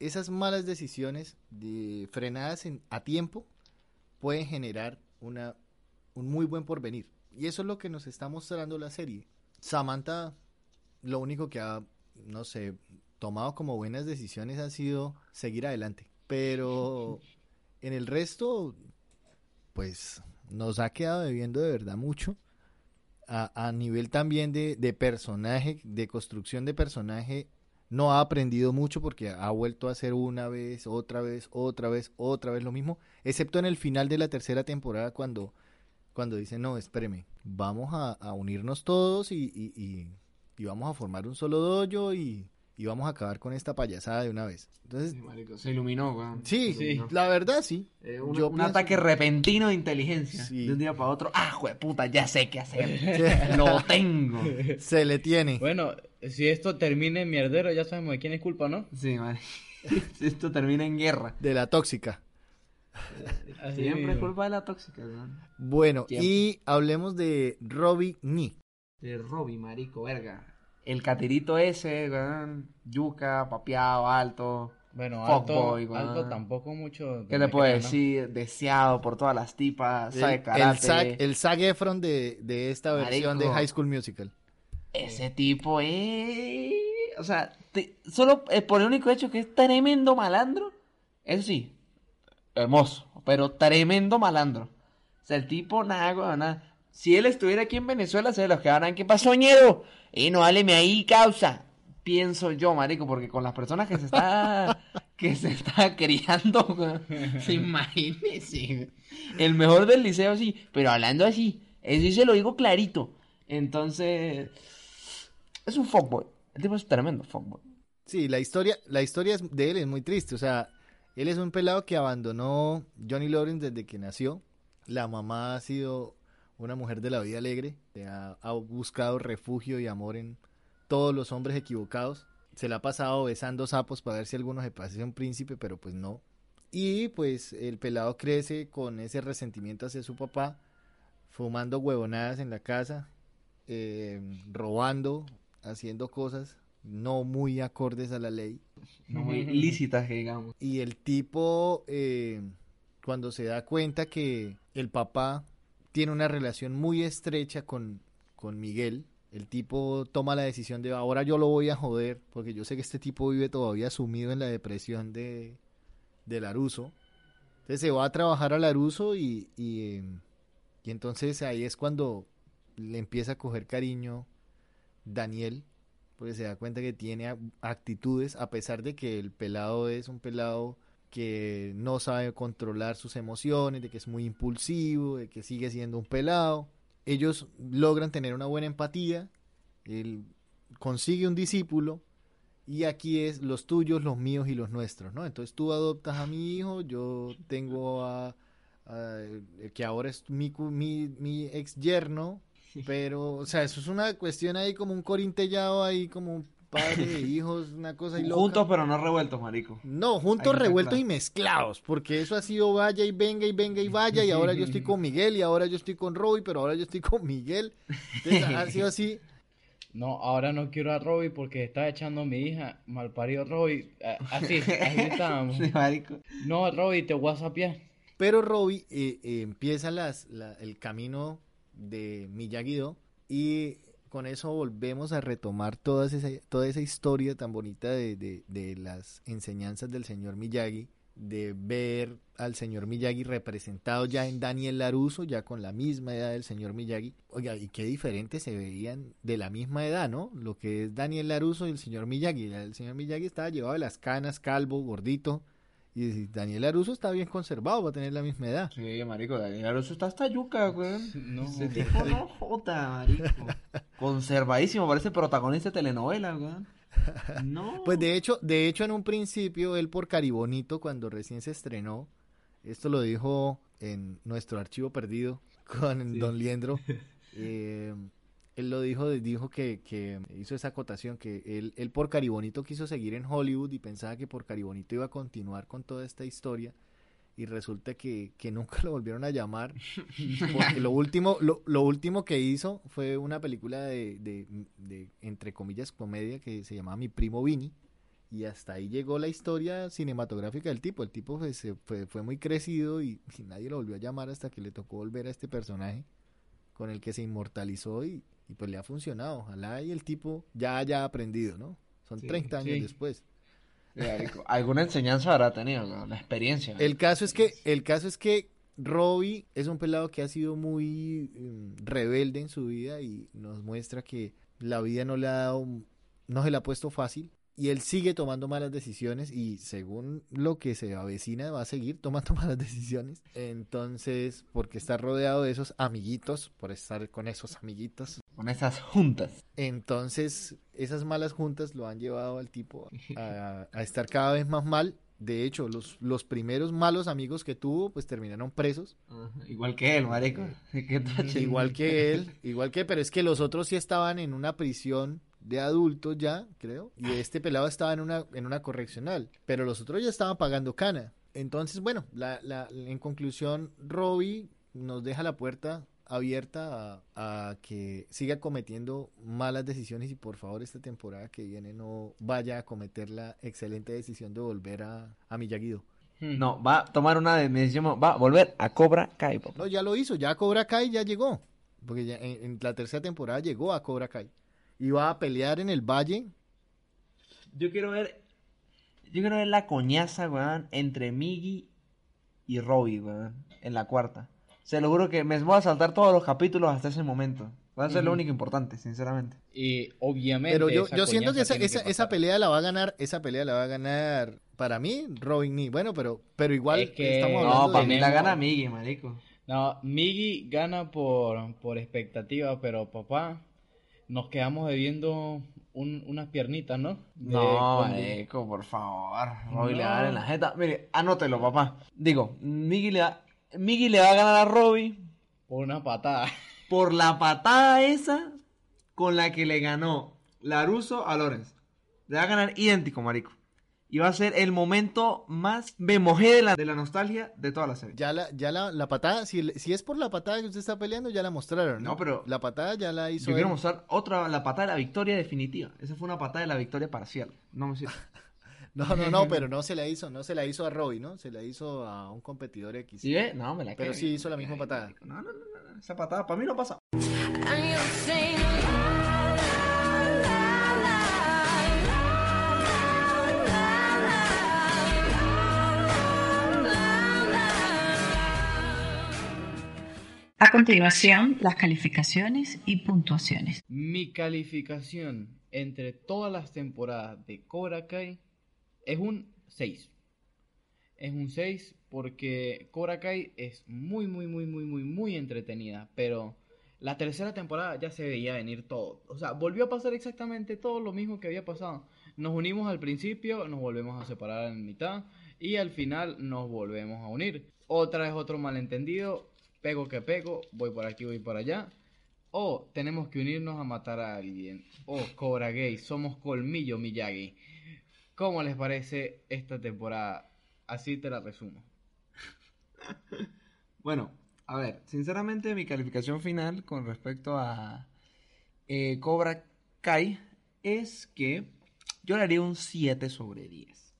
esas malas decisiones de frenadas en- a tiempo pueden generar una, un muy buen porvenir. Y eso es lo que nos está mostrando la serie. Samantha, lo único que ha, no sé, tomado como buenas decisiones ha sido seguir adelante. Pero en el resto, pues nos ha quedado debiendo de verdad mucho. A, a nivel también de, de personaje, de construcción de personaje, no ha aprendido mucho porque ha vuelto a hacer una vez, otra vez, otra vez, otra vez lo mismo, excepto en el final de la tercera temporada cuando, cuando dice, no, espéreme, vamos a, a unirnos todos y, y- y- y vamos a formar un solo dojo y, y vamos a acabar con esta payasada de una vez. Entonces, Sí, marico, se iluminó, weón. sí, Se iluminó. la verdad sí. Eh, un, Yo un pienso- ataque repentino de inteligencia. Sí. De un día para otro. ¡Ah, puta! Ya sé qué hacer. Lo tengo. Se le tiene. Bueno, si esto termina en mierdero, ya sabemos de quién es culpa, ¿no? Sí, man. Esto termina en guerra. De la tóxica. Así Siempre es culpa de la tóxica, weón. Bueno, Siempre. y hablemos de Robbie Nick. De Robby, marico, verga. El caterito ese, weón. Yuca, papeado, alto. Bueno, alto, weón. alto tampoco mucho. ¿Qué le puedo decir? Deseado por todas las tipas. Sabe El, el, karate. Zac, el Zac Efron de, de esta versión de. High School Musical. Ese tipo es... O sea, te- solo eh, por el único hecho que es tremendo malandro. Eso sí, hermoso, pero tremendo malandro. O sea, el tipo, nada, nada. Si él estuviera aquí en Venezuela, se los que van ¿qué pasó, ñero? Y no, hábleme ahí, causa. Pienso yo, marico, porque con las personas que se está... que se está criando, se imagínese. El mejor del liceo, sí, pero hablando así, eso sí se lo digo clarito. Entonces, es un fuckboy. El tipo es tremendo fuckboy. Sí, la historia, la historia de él es muy triste. O sea, él es un pelado que abandonó Johnny Lawrence desde que nació. La mamá ha sido una mujer de la vida alegre. que Ha, ha buscado refugio y amor en todos los hombres equivocados. Se la ha pasado besando sapos para ver si alguno se parece un príncipe, pero pues no. Y pues el pelado crece con ese resentimiento hacia su papá, fumando huevonadas en la casa, eh, robando, haciendo cosas no muy acordes a la ley. No muy lícitas, digamos. Y el tipo, eh, cuando se da cuenta que el papá tiene una relación muy estrecha con, con Miguel, el tipo toma la decisión de ahora yo lo voy a joder, porque yo sé que este tipo vive todavía sumido en la depresión de, de Laruso. Entonces se va a trabajar a Laruso y, y, eh, y entonces ahí es cuando le empieza a coger cariño Daniel, porque se da cuenta que tiene actitudes, a pesar de que el pelado es un pelado que no sabe controlar sus emociones, de que es muy impulsivo, de que sigue siendo un pelado. Ellos logran tener una buena empatía, él consigue un discípulo y aquí es los tuyos, los míos y los nuestros, ¿no? Entonces tú adoptas a mi hijo, yo tengo a, a- el que ahora es mi, mi, mi ex yerno, pero, o sea, eso es una cuestión ahí como un corintellado ahí, como padre hijos, una cosa ahí loca. Juntos pero no revueltos, marico. No, juntos, revueltos claro. y mezclados, porque eso ha sido vaya y venga y venga y vaya, y ahora yo estoy con Miguel, y ahora yo estoy con Robbie, pero ahora yo estoy con Miguel. Entonces, ha sido así. No, ahora no quiero a Robbie porque está echando a mi hija, malparido Robbie. A- Así, así estábamos. Sí, marico. No, Robbie, te voy a sapear. Pero Robbie eh, eh, empieza las, la- el camino de Miyagi-Do y con eso volvemos a retomar toda esa, toda esa historia tan bonita de, de, las enseñanzas del señor Miyagi, de ver al señor Miyagi representado ya en Daniel Laruso, ya con la misma edad del señor Miyagi. Oiga, y qué diferente se veían de la misma edad, ¿no? Lo que es Daniel Laruso y el señor Miyagi. El señor Miyagi estaba llevado de las canas, calvo, gordito. Y Daniel Laruso está bien conservado, va a tener la misma edad. Sí, marico, Daniel Laruso está hasta yuca, güey. No, Ese tipo no jota, marico. Conservadísimo, parece protagonista de telenovela, güey. No. Pues de hecho, de hecho en un principio él por Caribonito cuando recién se estrenó, esto lo dijo en nuestro archivo perdido con Sí. Don Liendro. eh, él lo dijo, dijo que, que hizo esa acotación, que él, él por Caribonito quiso seguir en Hollywood y pensaba que por Caribonito iba a continuar con toda esta historia y resulta que, que nunca lo volvieron a llamar. Porque lo último lo, lo último que hizo fue una película de, de, de, entre comillas comedia que se llamaba Mi primo Vini y hasta ahí llegó la historia cinematográfica del tipo. El tipo fue, se fue, fue muy crecido y, y nadie lo volvió a llamar hasta que le tocó volver a este personaje con el que se inmortalizó y, y pues le ha funcionado ojalá y el tipo ya haya aprendido no son Sí, 30 años sí. después Alguna enseñanza habrá tenido, güey, la experiencia. El caso es que, el caso es que Robbie es un pelado que ha sido muy mm, rebelde en su vida y nos muestra que la vida no le ha dado, no se le ha puesto fácil y él sigue tomando malas decisiones y según lo que se avecina va a seguir tomando malas decisiones. Entonces, porque está rodeado de esos amiguitos, por estar con esos amiguitos. Con esas juntas. Entonces, esas malas juntas lo han llevado al tipo a, a estar cada vez más mal. De hecho, los, los primeros malos amigos que tuvo, pues terminaron presos. Igual que él, marico. Igual que él, igual que, pero es que los otros sí estaban en una prisión de adultos ya, creo. Y este pelado estaba en una, en una correccional. Pero los otros ya estaban pagando cana. Entonces, bueno, la, la, en conclusión, Robbie nos deja la puerta abierta a, a que siga cometiendo malas decisiones y por favor esta temporada que viene no vaya a cometer la excelente decisión de volver a, a Miyagi-Do. No, va a tomar una decisión, va a volver a Cobra Kai, papá. No, ya lo hizo, ya Cobra Kai ya llegó. Porque ya en, en la tercera temporada llegó a Cobra Kai. Y va a pelear en el Valle. Yo quiero ver. Yo quiero ver la coñaza, weón, entre Miggy y Robbie, weón, en la cuarta. Se lo juro que me voy a saltar todos los capítulos hasta ese momento. Va a ser lo único importante, sinceramente. Y obviamente. Pero yo, esa yo siento que esa, esa, que esa pelea la va a ganar, esa pelea la va a ganar para mí Robin Knee. Bueno, pero, pero igual Es que- estamos No, hablando No, para de... mí la gana Miggy, marico. No, Miggy gana por, por expectativa, pero papá, nos quedamos debiendo un- unas piernitas, ¿no? De No, cuando- marico, por favor. Robbie le va a dar en la jeta. Mire, anótelo, papá. Digo, Miggy le, va- Miggy le va a ganar a Robbie Por una patada. por la patada esa con la que le ganó Laruso a Lorenz. Le va a ganar idéntico, marico. Y va a ser el momento más memojé de la, de la nostalgia de toda la serie. Ya la, ya la, la patada, si, si es por la patada que usted está peleando, ya la mostraron, ¿no? No, pero- La patada ya la hizo Yo quiero él. mostrar otra, la patada de la victoria definitiva. Esa fue una patada de la victoria parcial. No me sirve. No, no, no, pero no se la hizo, no se la hizo a Robbie, ¿no? Se la hizo a un competidor X. ¿Sí ve? No, me la Pero sí hizo la misma patada. No, no, no, no, no, Esa patada para mí no pasa. A continuación, las calificaciones y puntuaciones. Mi calificación entre todas las temporadas de Cobra Kai es un 6. Es un 6 porque Cobra Kai es muy, muy, muy, muy, muy, muy entretenida. Pero la tercera temporada ya se veía venir todo. O sea, volvió a pasar exactamente todo lo mismo que había pasado. Nos unimos al principio, nos volvemos a separar en mitad y al final nos volvemos a unir. Otra vez otro malentendido. Pego que pego, voy por aquí, voy por allá. O tenemos que unirnos a matar a alguien. O Cobra Gay, somos Colmillo Miyagi. ¿Cómo les parece esta temporada? Así te la resumo. Bueno, a ver, sinceramente mi calificación final con respecto a eh, Cobra Kai es que yo le haría un 7 sobre 10.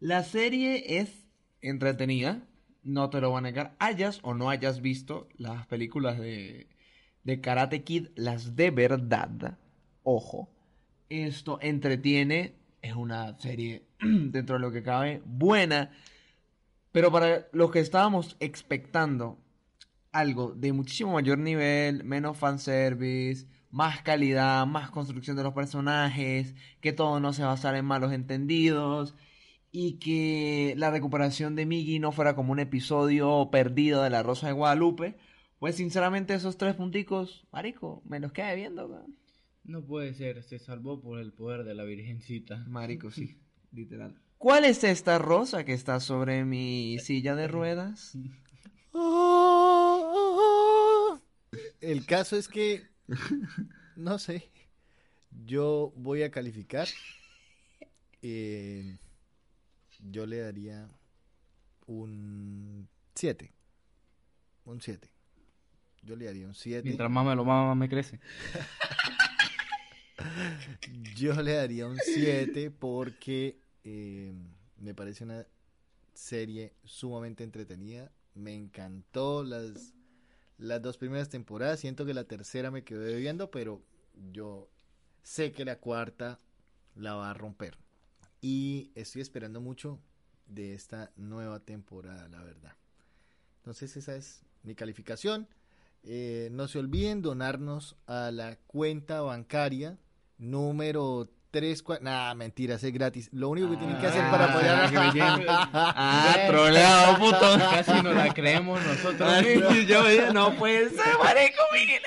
La serie es entretenida, no te lo voy a negar, hayas o no hayas visto las películas de, de Karate Kid, las de verdad. Ojo, esto entretiene, es una serie dentro de lo que cabe buena, pero para los que estábamos expectando algo de muchísimo mayor nivel, menos fanservice, más calidad, más construcción de los personajes, que todo no se basara en malos entendidos y que la recuperación de Miggy no fuera como un episodio perdido de la Rosa de Guadalupe, pues sinceramente esos tres punticos, marico, me los queda viendo. No puede ser, se salvó por el poder de la Virgencita. Marico, sí, literal. ¿Cuál es esta rosa que está sobre mi silla de ruedas? El caso es que, no sé, yo voy a calificar. eh, yo le daría un 7. Un 7. Yo le daría un 7. Mientras más me lo mama, más me crece. Yo le daría un 7 porque eh, me parece una serie sumamente entretenida. Me encantó las, las dos primeras temporadas. Siento que la tercera me quedó debiendo, pero yo sé que la cuarta la va a romper. Y estoy esperando mucho de esta nueva temporada, la verdad. Entonces esa es mi calificación. Eh, no se olviden donarnos a la cuenta bancaria número 3... Nah, mentiras, es gratis. Lo único que tienen que hacer para apoyar lleguen. Ah, troleado, puto. Casi no la creemos nosotros Ay, mismos. yo dije, no puede ser, marico, Miguel.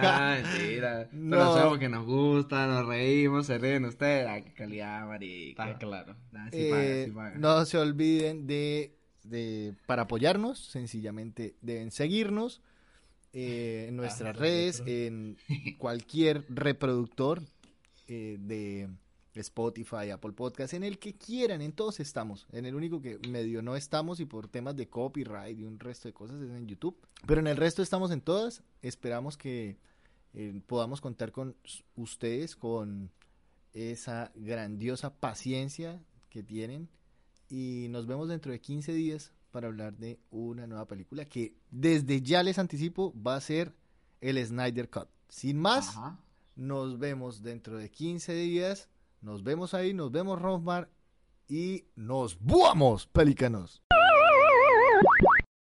Ah, mentira. Pero No. sabemos que nos gusta, nos reímos, se ríen ustedes. Ah, qué calidad, marico. Está claro. Nah, sí paga, Eh, sí paga. no se olviden de, de- para apoyarnos, sencillamente deben seguirnos eh, en nuestras Ah, redes, en cualquier reproductor eh, de Spotify, Apple Podcast, en el que quieran, en todos estamos. En el único que medio no estamos y por temas de copyright y un resto de cosas es en YouTube. Pero en el resto estamos en todas. Esperamos que eh, podamos contar con ustedes, con esa grandiosa paciencia que tienen. Y nos vemos dentro de 15 días para hablar de una nueva película que desde ya les anticipo va a ser el Snyder Cut. Sin más, Ajá. nos vemos dentro de 15 días. Nos vemos ahí, nos vemos Rosmar y nos vamos, pelícanos.